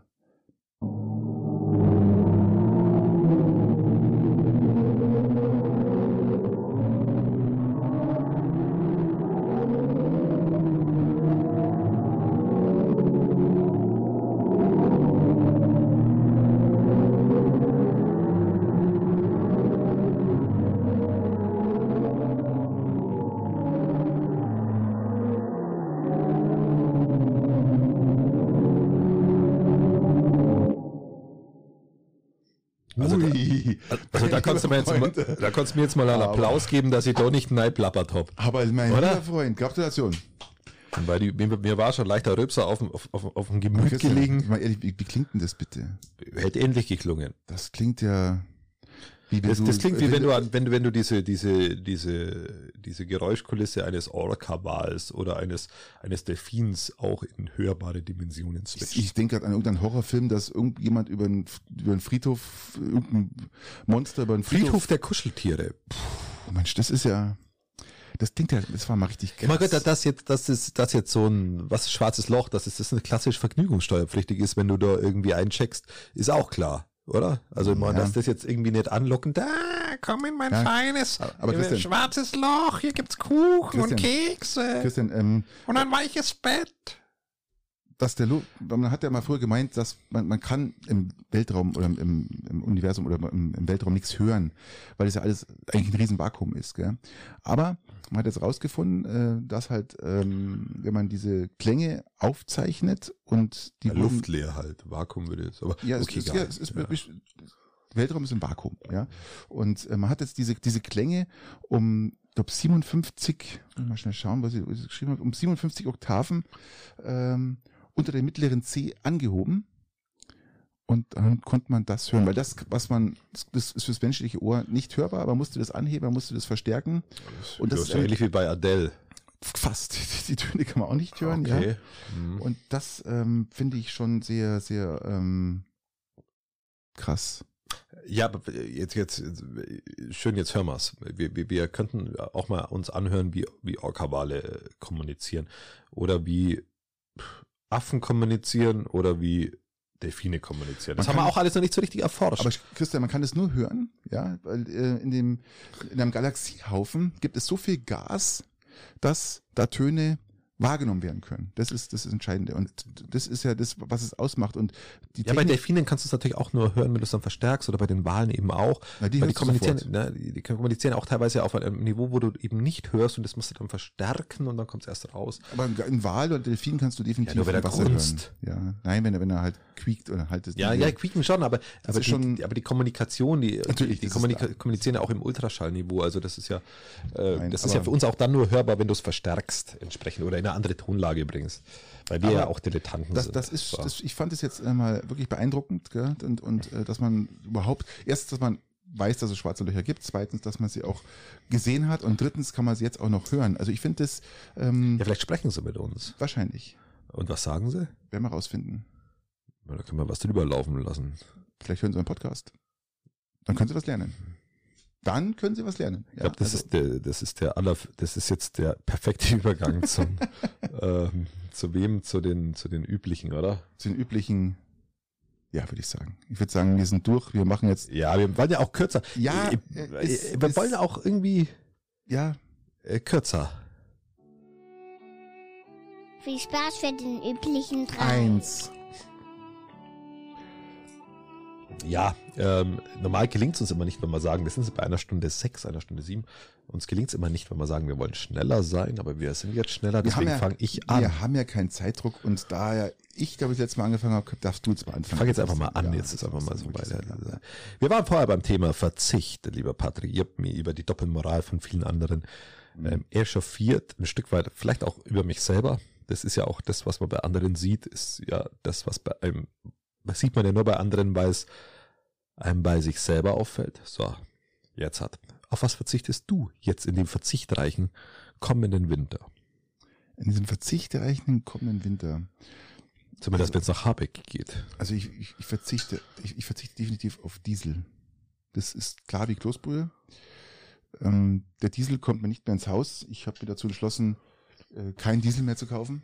du mir jetzt mal, da kannst du mir jetzt mal einen Applaus geben, dass ich da nicht neiplappert habe. Aber mein Oder? lieber Freund, Gratulation. Weil die, mir, mir war schon leichter Röpser auf, auf, auf, auf dem Gemüt gelegen. Mal ehrlich, wie, wie klingt denn das bitte? Hätte ähnlich geklungen. Das klingt ja das, das, klingt wie wenn du, wenn du, wenn du diese, diese, diese, diese Geräuschkulisse eines Orca-Wals oder eines, eines Delfins auch in hörbare Dimensionen switcht. Ich, ich denke gerade an irgendeinen Horrorfilm, dass irgendjemand über einen, über einen Friedhof, irgendein Monster über einen Friedhof. Friedhof der Kuscheltiere. Puh, Mensch, das ist ja, das klingt ja, das war mal richtig krass. Mein Gott, das jetzt, das ist, das jetzt so ein, was schwarzes Loch, dass das ist eine klassisch vergnügungssteuerpflichtig ist, wenn du da irgendwie eincheckst, ist auch klar oder? Also, man, ja. dass das jetzt irgendwie nicht anlockend, da, komm in mein ja. feines, aber Christian, schwarzes Loch, hier gibt's Kuchen Christian, und Kekse. Christian, ähm, und ein weiches Bett dass der Lu man hat ja mal früher gemeint, dass man, man kann im Weltraum oder im, im Universum oder im, im Weltraum nichts hören, weil es ja alles eigentlich ein riesen Vakuum ist. Gell? Aber man hat jetzt rausgefunden, äh, dass halt, ähm, wenn man diese Klänge aufzeichnet und die ja, Luft leer halt, Vakuum würde jetzt, aber ja, okay, es, ist, ja, es ist ja. Weltraum ist ein Vakuum, ja. Und äh, man hat jetzt diese diese Klänge um ich glaube 57, mal schnell schauen, was ich, was ich geschrieben habe, um 57 Oktaven ähm, unter der mittleren C angehoben. und dann konnte man das hören, weil das, was man, das ist fürs menschliche Ohr nicht hörbar, man musste das anheben, man musste das verstärken. Und das, das ist ähnlich wie bei Adele. Fast. Die, Töne kann man auch nicht hören, okay. ja. Mhm. Und das ähm, finde ich schon sehr, sehr ähm, krass. Ja, aber jetzt, jetzt, schön, jetzt hören wir's. Wir, wir, wir könnten auch mal uns anhören, wie, wie Orca-Wale kommunizieren. Oder wie Affen kommunizieren oder wie Delfine kommunizieren. Das man haben wir auch alles noch nicht so richtig erforscht. Aber Christian, man kann es nur hören, ja, weil äh, in dem in einem Galaxiehaufen gibt es so viel Gas, dass da Töne wahrgenommen werden können. Das ist das ist Entscheidende und das ist ja das, was es ausmacht. Und die ja, bei Delfinen kannst du es natürlich auch nur hören, wenn du es dann verstärkst oder bei den Walen eben auch. Na, die, die kommunizieren, ne, die, kommunizieren auch teilweise auf einem Niveau, wo du eben nicht hörst und das musst du dann verstärken und dann kommt es erst raus. Aber ein Wal oder Delfin kannst du definitiv ja, nur wenn er Wasser hören. Ja, nein, wenn er wenn er halt quiekt oder halt das. Ja, ja, quieken schon, aber aber die, schon, aber die Kommunikation, die natürlich, die kommunika kommunizieren ja auch im Ultraschallniveau. Also das ist ja äh, nein, das ist ja für uns auch dann nur hörbar, wenn du es verstärkst entsprechend oder in eine andere Tonlage übrigens. Weil wir ja auch Dilettanten das, sind. Das ist, das, ich fand es jetzt mal wirklich beeindruckend, gell? und, und äh, dass man überhaupt, erstens, dass man weiß, dass es schwarze Löcher gibt, zweitens, dass man sie auch gesehen hat und drittens kann man sie jetzt auch noch hören. Also ich finde das. Ähm, ja, vielleicht sprechen sie mit uns. Wahrscheinlich. Und was sagen sie? Werden wir rausfinden. Da können wir was drüber laufen lassen. Vielleicht hören sie einen Podcast. Dann können sie was lernen dann können sie was lernen. Ja, ich glaube, das also. ist der, das ist der aller, das ist jetzt der perfekte (laughs) Übergang zum, (laughs) ähm, zu wem? Zu den, zu den üblichen, oder? Zu den üblichen, ja, würde ich sagen. Ich würde sagen, wir sind durch. Wir machen jetzt. Ja, wir wollen ja auch kürzer. Ja, ist, wir wollen ja auch irgendwie. Ja. Äh, kürzer. Viel Spaß für den üblichen drei. Eins. Ja, ähm, normal gelingt es uns immer nicht, wenn wir sagen, wir sind bei einer Stunde sechs, einer Stunde sieben. Uns gelingt es immer nicht, wenn wir sagen, wir wollen schneller sein, aber wir sind jetzt schneller, deswegen ja, fange ich an. Wir haben ja keinen Zeitdruck und da ja ich, glaube ich, letztes Mal angefangen habe, darfst du jetzt mal anfangen. Ich fange jetzt einfach mal an, ja, jetzt ist einfach mal so weiter. Wir waren vorher beim Thema Verzicht, lieber Patrick. Ihr habt mir über die Doppelmoral von vielen anderen mhm. ähm, echauffiert, ein Stück weit, vielleicht auch über mich selber. Das ist ja auch das, was man bei anderen sieht, ist ja das, was bei einem das sieht man ja nur bei anderen, weil es einem bei sich selber auffällt. So, jetzt hat. Auf was verzichtest du jetzt in dem verzichtreichen kommenden Winter? In diesem verzichtreichen kommenden Winter. Zumindest also, wenn es nach Habeck geht. Also ich, ich, ich verzichte, ich, ich, verzichte definitiv auf Diesel. Das ist klar wie Kloßbrühe. Ähm, der Diesel kommt mir nicht mehr ins Haus. Ich habe mir dazu entschlossen, äh, kein Diesel mehr zu kaufen.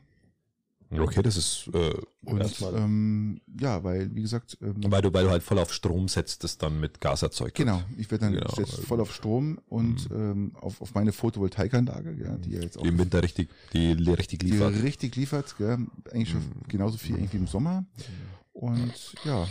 Okay, das ist äh, und. Ähm, ja, weil, wie gesagt. Ähm, weil du, weil du halt voll auf Strom setzt, das dann mit Gas erzeugt Genau, ich werde dann genau. voll auf Strom und mhm. ähm, auf, auf meine Photovoltaikanlage, ja, die ja jetzt auch. Die im Winter richtig, die richtig liefert. Die richtig liefert, gell, eigentlich schon mhm. genauso viel irgendwie im Sommer. Und ja.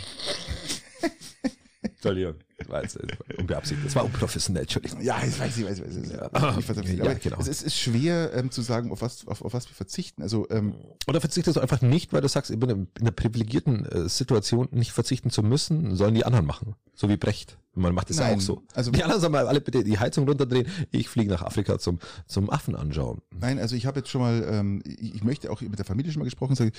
Entschuldigung. Das war jetzt unbeabsichtigt. Das war unprofessionell, Entschuldigung. Ja, ich weiß, ich weiß, ich weiß. Ich weiß. Ich weiß ja, genau. Es ist schwer ähm, zu sagen, auf was, auf, auf was wir verzichten. Also, ähm, Oder verzichtest du einfach nicht, weil du sagst, ich bin in einer privilegierten äh, Situation, nicht verzichten zu müssen, sollen die anderen machen. So wie Brecht. Man macht es ja auch so. Also, die anderen sollen mal alle bitte die Heizung runterdrehen. Ich fliege nach Afrika zum, zum Affen anschauen. Nein, also ich habe jetzt schon mal, ähm, ich, ich möchte auch mit der Familie schon mal gesprochen, sage,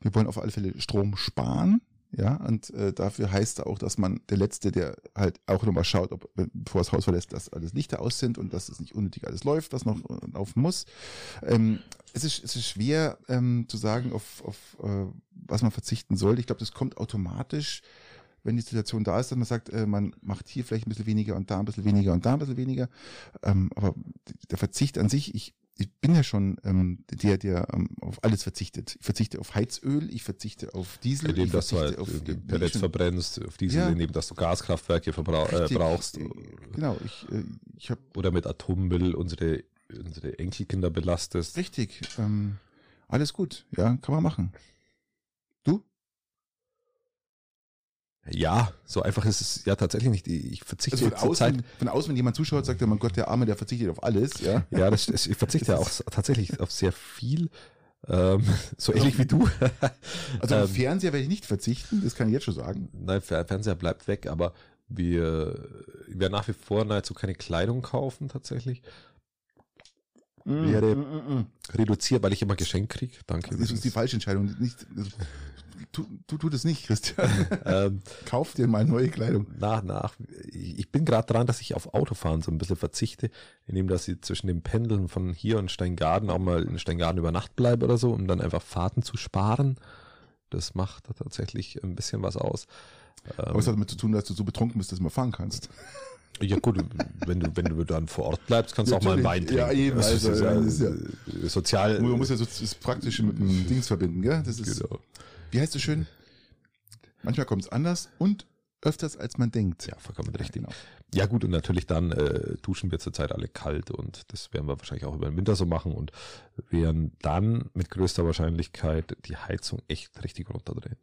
wir wollen auf alle Fälle Strom sparen. Ja, und äh, dafür heißt auch, dass man der Letzte, der halt auch nochmal schaut, ob bevor das Haus verlässt, dass alles Lichter aus sind und dass es nicht unnötig alles läuft, was noch äh, laufen muss. Ähm, es, ist, es ist schwer ähm, zu sagen, auf, auf äh, was man verzichten soll. Ich glaube, das kommt automatisch, wenn die Situation da ist, dass man sagt, äh, man macht hier vielleicht ein bisschen weniger und da ein bisschen weniger und da ein bisschen weniger. Ähm, aber der Verzicht an sich, ich ich bin ja schon ähm, der, der ähm, auf alles verzichtet. Ich verzichte auf Heizöl, ich verzichte auf Diesel. Indem, ich dass du halt auf, Pellets verbrennst, auf Diesel, ja. indem dass du Gaskraftwerke verbrauch, äh, brauchst. Genau, ich, äh, ich habe Oder mit Atommüll unsere, unsere Enkelkinder belastest. Richtig. Ähm, alles gut, ja, kann man machen. Ja, so einfach ist es ja tatsächlich nicht. Ich verzichte also von, außen, Zeit. von außen, wenn jemand zuschaut, sagt er, mein Gott, der Arme, der verzichtet auf alles. Ja, ja das, ich verzichte ja auch tatsächlich auf sehr viel. Ähm, so also, ähnlich wie du. (laughs) also ähm, Fernseher werde ich nicht verzichten, das kann ich jetzt schon sagen. Nein, Fernseher bleibt weg, aber wir werden nach wie vor nahezu keine Kleidung kaufen tatsächlich. Mm, wäre mm, mm, mm. reduziert, weil ich immer Geschenk kriege. Danke. Das ist die falsche Entscheidung. Nicht, tu, tu, tu das nicht, Christian. (laughs) ähm, Kauf dir mal neue Kleidung. Nach, nach. Ich bin gerade dran, dass ich auf Autofahren so ein bisschen verzichte, indem dass ich zwischen den Pendeln von hier und Steingaden auch mal in Steingaden über Nacht bleibe oder so, um dann einfach Fahrten zu sparen. Das macht tatsächlich ein bisschen was aus. Aber es hat damit zu tun, dass du so betrunken bist, dass du mal fahren kannst. Ja gut, wenn du, wenn du dann vor Ort bleibst, kannst du auch mal einen Wein trinken. Ja, eben. Das also, ist ja, ist ja sozial. Man muss ja so das Praktische mit dem Dings verbinden, gell? Das ist, genau. Wie heißt es schön? Manchmal kommt es anders und öfters als man denkt. Ja, vollkommen richtig. Ja, genau. ja gut, und natürlich dann äh, duschen wir zurzeit alle kalt und das werden wir wahrscheinlich auch über den Winter so machen und werden dann mit größter Wahrscheinlichkeit die Heizung echt richtig runterdrehen.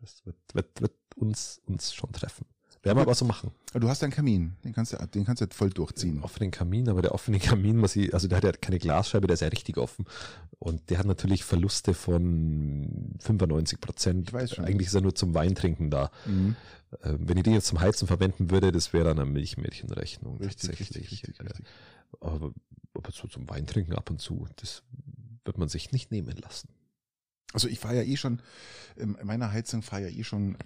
Das wird, wird, wird uns, uns schon treffen. Werden wir aber so machen. Du hast einen Kamin, den kannst du, den kannst du voll durchziehen. Offenen Kamin, aber der offene Kamin muss ich, also der hat ja keine Glasscheibe, der ist ja richtig offen. Und der hat natürlich Verluste von 95 Prozent. Ich weiß schon. Eigentlich ist er nur zum Weintrinken da. Mhm. Äh, wenn ich den jetzt zum Heizen verwenden würde, das wäre dann eine Milchmädchenrechnung. Richtig, tatsächlich. Richtig, richtig, richtig. Aber, aber so zum Weintrinken ab und zu, das wird man sich nicht nehmen lassen. Also ich fahre ja eh schon, in meiner Heizung fahre ja eh schon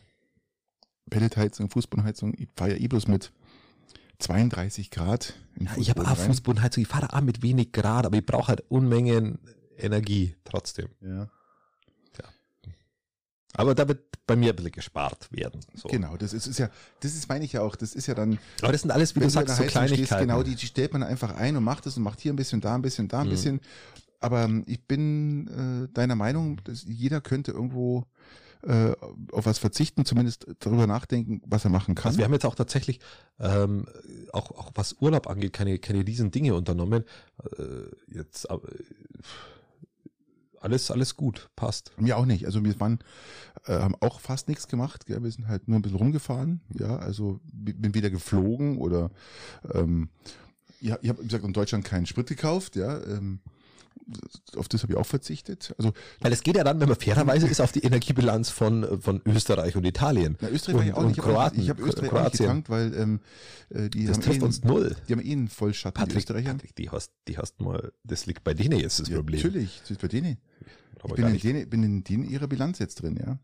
Pelletheizung, Fußbodenheizung, ich fahre ja eh bloß mit 32 Grad. Ja, ich habe auch Fußbodenheizung, ich fahre auch mit wenig Grad, aber ich brauche halt Unmengen Energie trotzdem. Ja. ja. Aber da wird bei mir ein bisschen gespart werden. So. Genau, das ist, ist ja, das ist meine ich ja auch, das ist ja dann. Aber das sind alles, wie du sagst, so Kleinigkeiten. Stehst, genau, die, die stellt man einfach ein und macht es und macht hier ein bisschen, da ein bisschen, da ein mhm. bisschen. Aber ähm, ich bin äh, deiner Meinung, dass jeder könnte irgendwo äh, auf was verzichten, zumindest darüber nachdenken, was er machen kann. Also wir haben jetzt auch tatsächlich, ähm, auch, auch was Urlaub angeht, keine, keine riesen Dinge unternommen. Äh, jetzt äh, alles, alles gut, passt. Mir auch nicht. Also wir waren, äh, haben auch fast nichts gemacht. Gell? Wir sind halt nur ein bisschen rumgefahren. Ja, also bin wieder geflogen oder ähm, ich habe wie gesagt in Deutschland keinen Sprit gekauft. Ja, ähm, auf das habe ich auch verzichtet. Also, Weil es geht ja dann, wenn man fairerweise ist, auf die Energiebilanz von, von Österreich und Italien. Na, Österreich und, war ich auch nicht. Ich habe ich hab Österreich Kroatien. auch nicht getankt, weil ähm, äh, die das haben trifft eh uns null. Die haben eh einen Vollschatten, Patrick, die Österreicher. Patrick, die hast, die hast mal, das liegt bei denen jetzt das ja, Problem. Natürlich, das ist bei denen. Ich bin in, denen, bin in denen ihrer Bilanz jetzt drin, ja.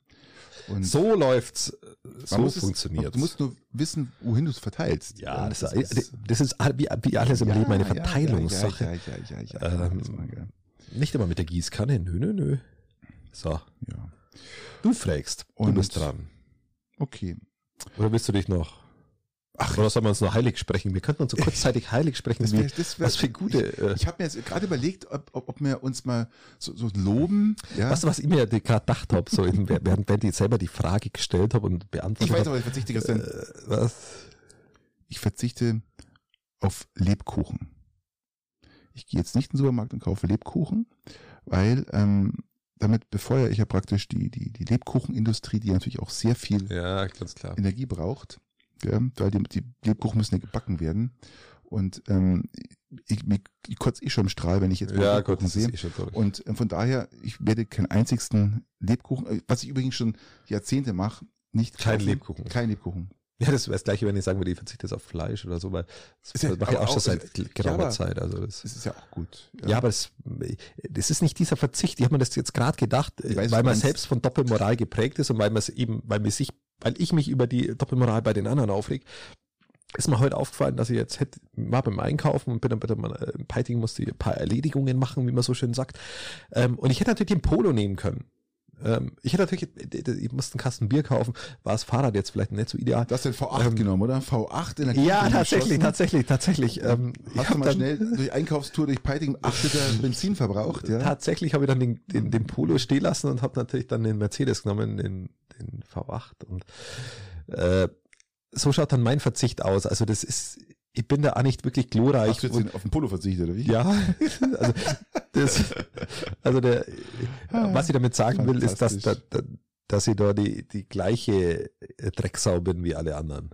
Und so läuft's, so funktioniert. Du musst nur wissen, wohin du es verteilst. Ja, das, das, ist, das ist wie, wie alles im ja, Leben eine Verteilungssache. Ja, ja, ja, ja, ja, ähm, nicht immer mit der Gießkanne, nö, nö, nö. So. Ja. Du fragst, Und du bist dran. Okay. Oder willst du dich noch Ach, oder sollen wir uns nur heilig sprechen? Wir könnten uns so kurzzeitig heilig sprechen. Das wär, das wär, was für gute. Äh ich habe mir jetzt gerade überlegt, ob, ob, ob wir uns mal so, so loben. Ja? Weißt du, was ich mir gerade gedacht habe, so in, (laughs) während Betty selber die Frage gestellt habe und beantwortet Ich weiß aber, ich verzichte gestern. Äh, was? Ich verzichte auf Lebkuchen. Ich gehe jetzt nicht in den Supermarkt und kaufe Lebkuchen, weil ähm, damit befeuere ich ja praktisch die, die, die Lebkuchenindustrie, die natürlich auch sehr viel ja, Energie braucht ja, weil die, die Lebkuchen müssen ja gebacken werden. Und ähm, ich, mich, ich kotze eh schon im Strahl, wenn ich jetzt ja, Lebkuchen sehe. Eh und äh, von daher, ich werde keinen einzigsten Lebkuchen, äh, was ich übrigens schon Jahrzehnte mache, nicht Kein kaufen, Lebkuchen. Kein Lebkuchen. Ja, das wäre das gleiche, wenn ich sagen würde, ich verzichte jetzt auf Fleisch oder so, weil das, das mache ich auch schon seit geraumer ja, Zeit. Also das, das, ist ja auch gut. Ja, ja aber das, das ist nicht dieser Verzicht. Ich habe mir das jetzt gerade gedacht, weiß, weil man selbst von Doppelmoral geprägt ist und weil man es eben, weil man sich weil ich mich über die Doppelmoral bei den anderen aufreg, ist mir heute aufgefallen, dass ich jetzt hätte, war beim Einkaufen und bin dann bei der äh, Peiting musste ein paar Erledigungen machen, wie man so schön sagt. Ähm, und ich hätte natürlich den Polo nehmen können. Ähm, ich hätte natürlich, ich musste einen Kasten Bier kaufen, war das Fahrrad jetzt vielleicht nicht so ideal. Du hast den V8 ähm, genommen, oder? V8 in der Ja, tatsächlich, tatsächlich, tatsächlich. Ähm, hast du mal schnell durch Einkaufstour durch Peiting 8 Liter (laughs) Benzin verbraucht, ja? Tatsächlich habe ich dann den, den, den Polo stehen lassen und habe natürlich dann den Mercedes genommen, den, den V8 und äh, so schaut dann mein Verzicht aus. Also das ist, ich bin da auch nicht wirklich glorreich. Hast du jetzt und, auf den Polo verzichtet, oder wie? Ja, (laughs) also, das, also der, was ich damit sagen will, ist, dass, dass, dass ich da die, die gleiche Drecksau bin wie alle anderen.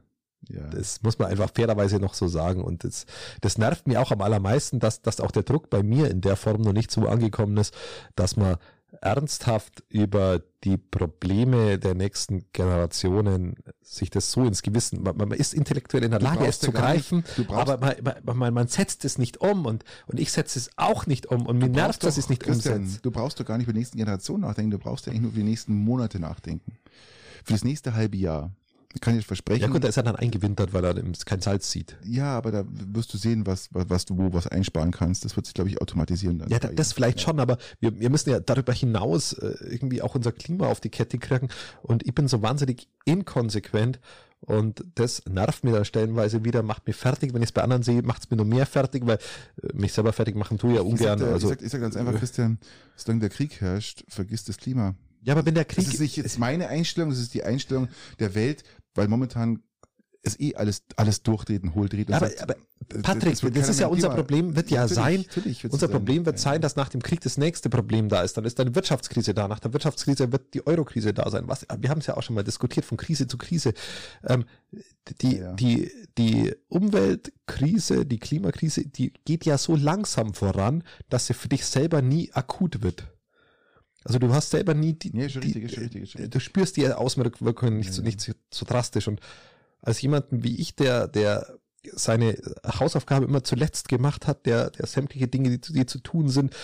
Ja. Das muss man einfach fairerweise noch so sagen. Und das, das nervt mir auch am allermeisten, dass, dass auch der Druck bei mir in der Form noch nicht so angekommen ist, dass man ernsthaft über die Probleme der nächsten Generationen sich das so ins Gewissen, man, man ist intellektuell in der Lage, es zu greifen, nicht, aber man, man, man, setzt es nicht um und, und ich setze es auch nicht um und mir nervt, dass ich es nicht umsetze. Du brauchst doch gar nicht über die nächsten Generationen nachdenken, du brauchst ja eigentlich nur über die nächsten Monate nachdenken. Für das nächste halbe Jahr. Kann ich versprechen. Ja gut, da ist er dann eingewintert, weil er kein Salz sieht. Ja, aber da wirst du sehen, was, was, du wo was einsparen kannst. Das wird sich, glaube ich, automatisieren. Dann ja, das, das vielleicht schon, aber wir, wir müssen ja darüber hinaus äh, irgendwie auch unser Klima auf die Kette kriegen. Und ich bin so wahnsinnig inkonsequent und das nervt mir dann stellenweise wieder, macht mich fertig. Wenn ich es bei anderen sehe, macht es mir noch mehr fertig, weil äh, mich selber fertig machen tue ja ungern. Ich sag, also, ich, sag, ich sag ganz einfach, Christian, solange der Krieg herrscht, vergiss das Klima. Ja, aber wenn der Krieg. Das ist nicht jetzt meine Einstellung, das ist die Einstellung der Welt, weil momentan ist eh alles, alles durchdreht und hohldreht. Aber, aber Patrick, das, das ist ja unser Problem, wird ja sein, unser Problem wird sein, dass nach dem Krieg das nächste Problem da ist. Dann ist eine Wirtschaftskrise da. Nach der Wirtschaftskrise wird die Eurokrise da sein. Was, wir haben es ja auch schon mal diskutiert, von Krise zu Krise. Ähm, die, ja. die, die Umweltkrise, die Klimakrise, die geht ja so langsam voran, dass sie für dich selber nie akut wird. Also du hast selber nie die, nee, schon richtig, die, schon richtig, schon richtig. du spürst die Auswirkungen nicht, ja. so, nicht so, so drastisch und als jemanden wie ich, der, der seine Hausaufgabe immer zuletzt gemacht hat, der, der sämtliche Dinge, die, die zu tun sind,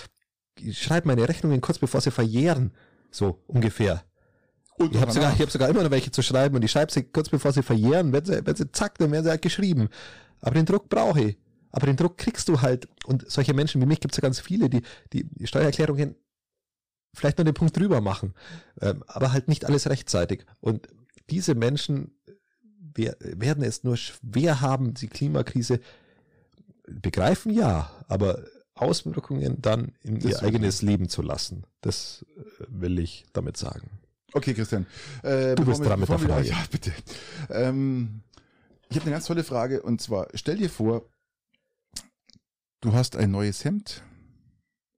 schreibe meine Rechnungen kurz bevor sie verjähren, so ungefähr. Und ich habe sogar, ich hab sogar immer noch welche zu schreiben und ich schreibe sie kurz bevor sie verjähren, wenn sie, wenn sie zack, dann werden sie halt geschrieben. Aber den Druck brauche ich. Aber den Druck kriegst du halt. Und solche Menschen wie mich gibt es ja ganz viele, die, die Steuererklärungen vielleicht nur den Punkt drüber machen, ähm, aber halt nicht alles rechtzeitig. Und diese Menschen wir werden es nur schwer haben, die Klimakrise begreifen, ja, aber Auswirkungen dann in das ihr eigenes sein. Leben zu lassen. Das äh, will ich damit sagen. Okay, Christian. Äh, du bist dran mit der Frage. (laughs) Ja, bitte. Ähm, ich habe eine ganz tolle Frage und zwar, stell dir vor, du hast ein neues Hemd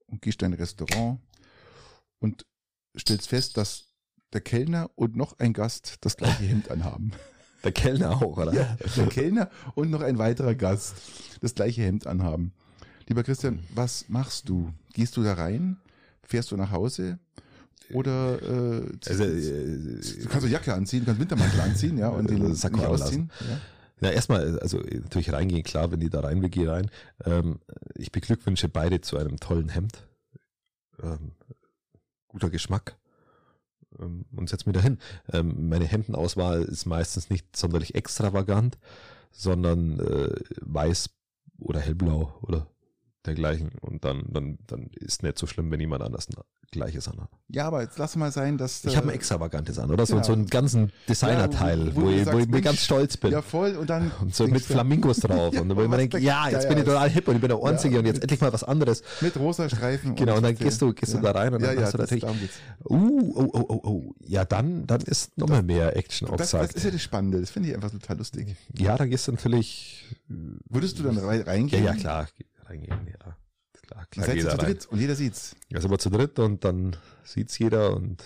und gehst in ein Restaurant und stellst fest, dass der Kellner und noch ein Gast das gleiche Hemd (laughs) anhaben. Der Kellner auch, oder? Ja, der Kellner und noch ein weiterer Gast das gleiche Hemd anhaben. Lieber Christian, was machst du? Gehst du da rein? Fährst du nach Hause? Oder äh, also, äh, du kannst du Jacke anziehen, du kannst Wintermantel anziehen, ja, und den (laughs) Sack ausziehen. Ja. Ja, erstmal, also natürlich reingehen, klar, wenn die da rein will, geh rein. Ähm, ich beglückwünsche beide zu einem tollen Hemd. Ähm, guter Geschmack ähm, und setze mich dahin. Ähm, meine Hemdenauswahl ist meistens nicht sonderlich extravagant, sondern äh, weiß oder hellblau oder dergleichen. Und dann, dann, dann ist nicht so schlimm, wenn jemand anders Gleiches anhat. Ja, aber jetzt lass mal sein, dass. Ich habe ein äh, extravagantes an, oder? So, genau. so einen ganzen Designerteil, ja, wo, wo, wo, ich, sagst, wo ich mir ganz stolz bin. Ja, voll. Und dann. (laughs) Und so mit Flamingos drauf. (laughs) ja, und wo ich mir denke, ja, jetzt ja, bin ich total hip und ich bin der Einzige und jetzt endlich mal was anderes. Mit rosa Streifen. Genau, und dann gehst du, gehst du da rein und dann hast du natürlich. Uh, oh, oh, oh, oh. Ja, dann, dann ist nochmal mehr Action das, das ist ja das Spannende. Das finde ich einfach total lustig. Ja, da gehst du natürlich. Würdest du dann reingehen? Ja, ja, klar. Reingehen, ja klar, klar Seid ihr zu dritt und jeder sieht's. Ja, sind wir zu dritt und dann sieht's jeder und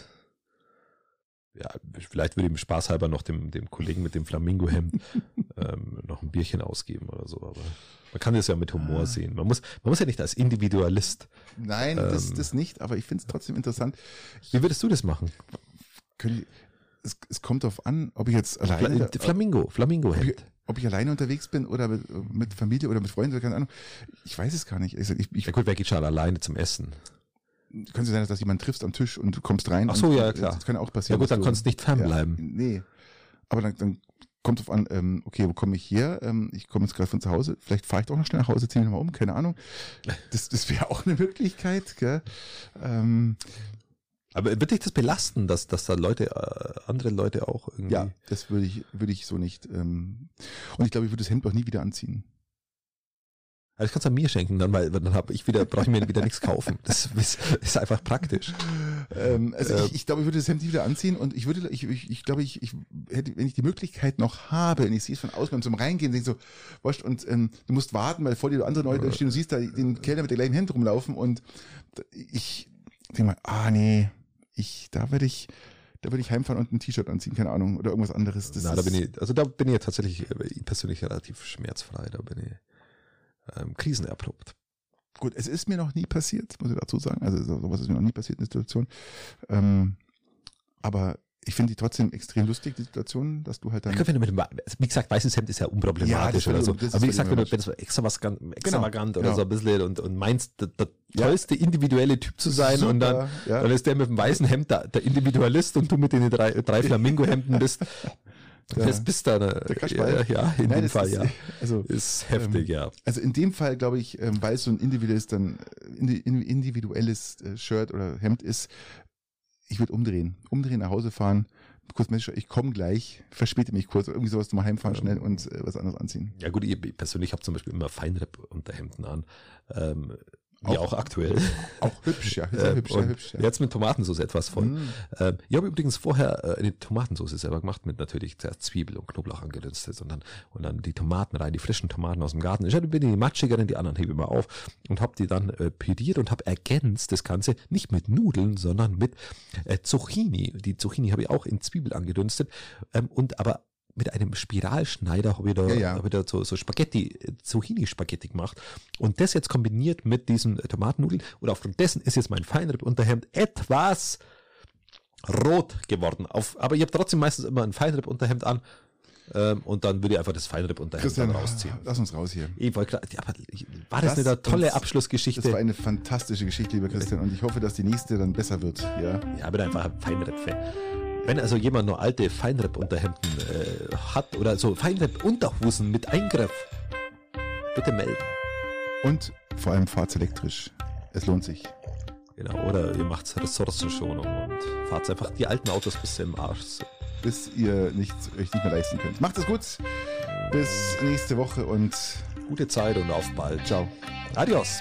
ja, vielleicht würde ich ihm Spaß halber noch dem, dem Kollegen mit dem Flamingo-Hemd (laughs) ähm, noch ein Bierchen ausgeben oder so, aber man kann das ja mit Humor ah. sehen. Man muss, man muss ja nicht als Individualist. Nein, ähm, das, das nicht, aber ich finde es trotzdem interessant. Wie würdest du das machen? Es, es kommt darauf an, ob ich jetzt alleine. Flamingo, Flamingo-Hemd ob ich alleine unterwegs bin oder mit, mit Familie oder mit Freunden oder keine Ahnung. Ich weiß es gar nicht. Ich, ich, ich, ja gut, wer geht schon alleine zum Essen? Könnte sein, dass jemand triffst am Tisch und du kommst rein. Ach so, ja, klar. Das kann auch passieren. Ja gut, dann kannst du nicht fernbleiben. Ja, nee. Aber dann, dann kommt drauf an, ähm, okay, wo komme ich her? Ähm, ich komme jetzt gerade von zu Hause. Vielleicht fahre ich doch noch schnell nach Hause, ziehe mich nochmal um, keine Ahnung. Das, das wäre auch eine Möglichkeit. Gell? Ähm, aber wird dich das belasten, dass, dass da Leute, äh, andere Leute auch irgendwie. Ja, das würde ich, würde ich so nicht. Ähm, und ich glaube, ich würde das Hemd auch nie wieder anziehen. Also ich kann es an mir schenken, dann, weil dann habe ich wieder, brauche ich mir wieder nichts kaufen. Das ist, ist einfach praktisch. Ähm, also äh, ich, ich glaube, ich würde das Hemd nie wieder anziehen und ich würde, ich, ich, ich glaube, ich, ich hätte, wenn ich die Möglichkeit noch habe, und ich sehe es von außen beim zum Reingehen, denke so, wascht und ähm, du musst warten, weil vor dir andere Leute stehen, du siehst da den Kellner mit der gleichen Hemd rumlaufen und ich denke mal, ah nee, ich, da werde ich, da würde ich heimfahren und ein T-Shirt anziehen, keine Ahnung, oder irgendwas anderes. Das Na, da bin ich, also da bin ich tatsächlich äh, persönlich relativ schmerzfrei, da bin ich ähm, krisenerprobt. Gut, es ist mir noch nie passiert, muss ich dazu sagen. Also sowas ist mir noch nie passiert in der Situation. Ähm, aber ich finde die trotzdem extrem lustig, die Situation, dass du halt dann. Ich glaub, mit dem, wie gesagt, weißes Hemd ist ja unproblematisch ja, oder so. Aber wie gesagt, wenn du, wenn du so extravagant, extravagant genau, oder genau. so ein bisschen und, und meinst, der, der ja. tollste individuelle Typ zu sein Super, und dann, ja. dann ist der mit dem weißen Hemd der, der Individualist und du mit den drei, drei (laughs) Flamingo-Hemden bist. Das bist da der ja, ja, in Nein, dem Fall, ist, ja. Also ist heftig, ähm, ja. Also in dem Fall, glaube ich, ähm, weil es so ein individuelles dann äh, individuelles äh, Shirt oder Hemd ist, ich würde umdrehen. Umdrehen, nach Hause fahren, kurz Mensch, ich komme gleich, verspäte mich kurz, irgendwie sowas mal heimfahren schnell und äh, was anderes anziehen. Ja gut, ich persönlich habe zum Beispiel immer Feinripp-Unterhemden an. Ähm, auch, ja, auch aktuell. (laughs) Auch hübsch, ja. Sehr hübsch, sehr hübsch, ja. Jetzt mit Tomatensauce etwas voll. Mm. Ähm, ich habe übrigens vorher äh, eine Tomatensauce selber gemacht, mit natürlich zuerst Zwiebel und Knoblauch angedünstet und dann, und dann die Tomaten rein, die frischen Tomaten aus dem Garten. Ich bin die matschigeren, die anderen hebe ich mal auf und habe die dann äh, pediert und habe ergänzt das Ganze nicht mit Nudeln, sondern mit äh, Zucchini. Die Zucchini habe ich auch in Zwiebel angedünstet ähm, und aber mit einem Spiralschneider habe ich da, ja, ja. Hab ich da so, so Spaghetti, Zucchini-Spaghetti gemacht. Und das jetzt kombiniert mit diesen Tomatennudeln und aufgrund dessen ist jetzt mein Feinripp-Unterhemd etwas rot geworden. Auf, aber ich habe trotzdem meistens immer ein Feinripp-Unterhemd an. Ähm, und dann würde ich einfach das Feinripp-Unterhemd dann rausziehen. Lass uns raus hier. Ich wollte aber war das, das eine tolle Abschlussgeschichte? Das war eine fantastische Geschichte, lieber Christian. Und ich hoffe, dass die nächste dann besser wird. Ja, ja ich bin einfach ein Feinripp-Fan. Wenn also jemand nur alte Feinripp-Unterhemden äh, hat oder so Feinripp-Unterhosen mit Eingriff, bitte melden. Und vor allem fahrt's elektrisch. Es lohnt sich. Genau, oder ihr macht Ressourcenschonung und fahrt einfach die alten Autos bis sie im Arsch sind. Bis ihr nicht, euch nicht mehr leisten könnt. Macht es gut. Bis nächste Woche und gute Zeit und auf bald. Ciao. Adios.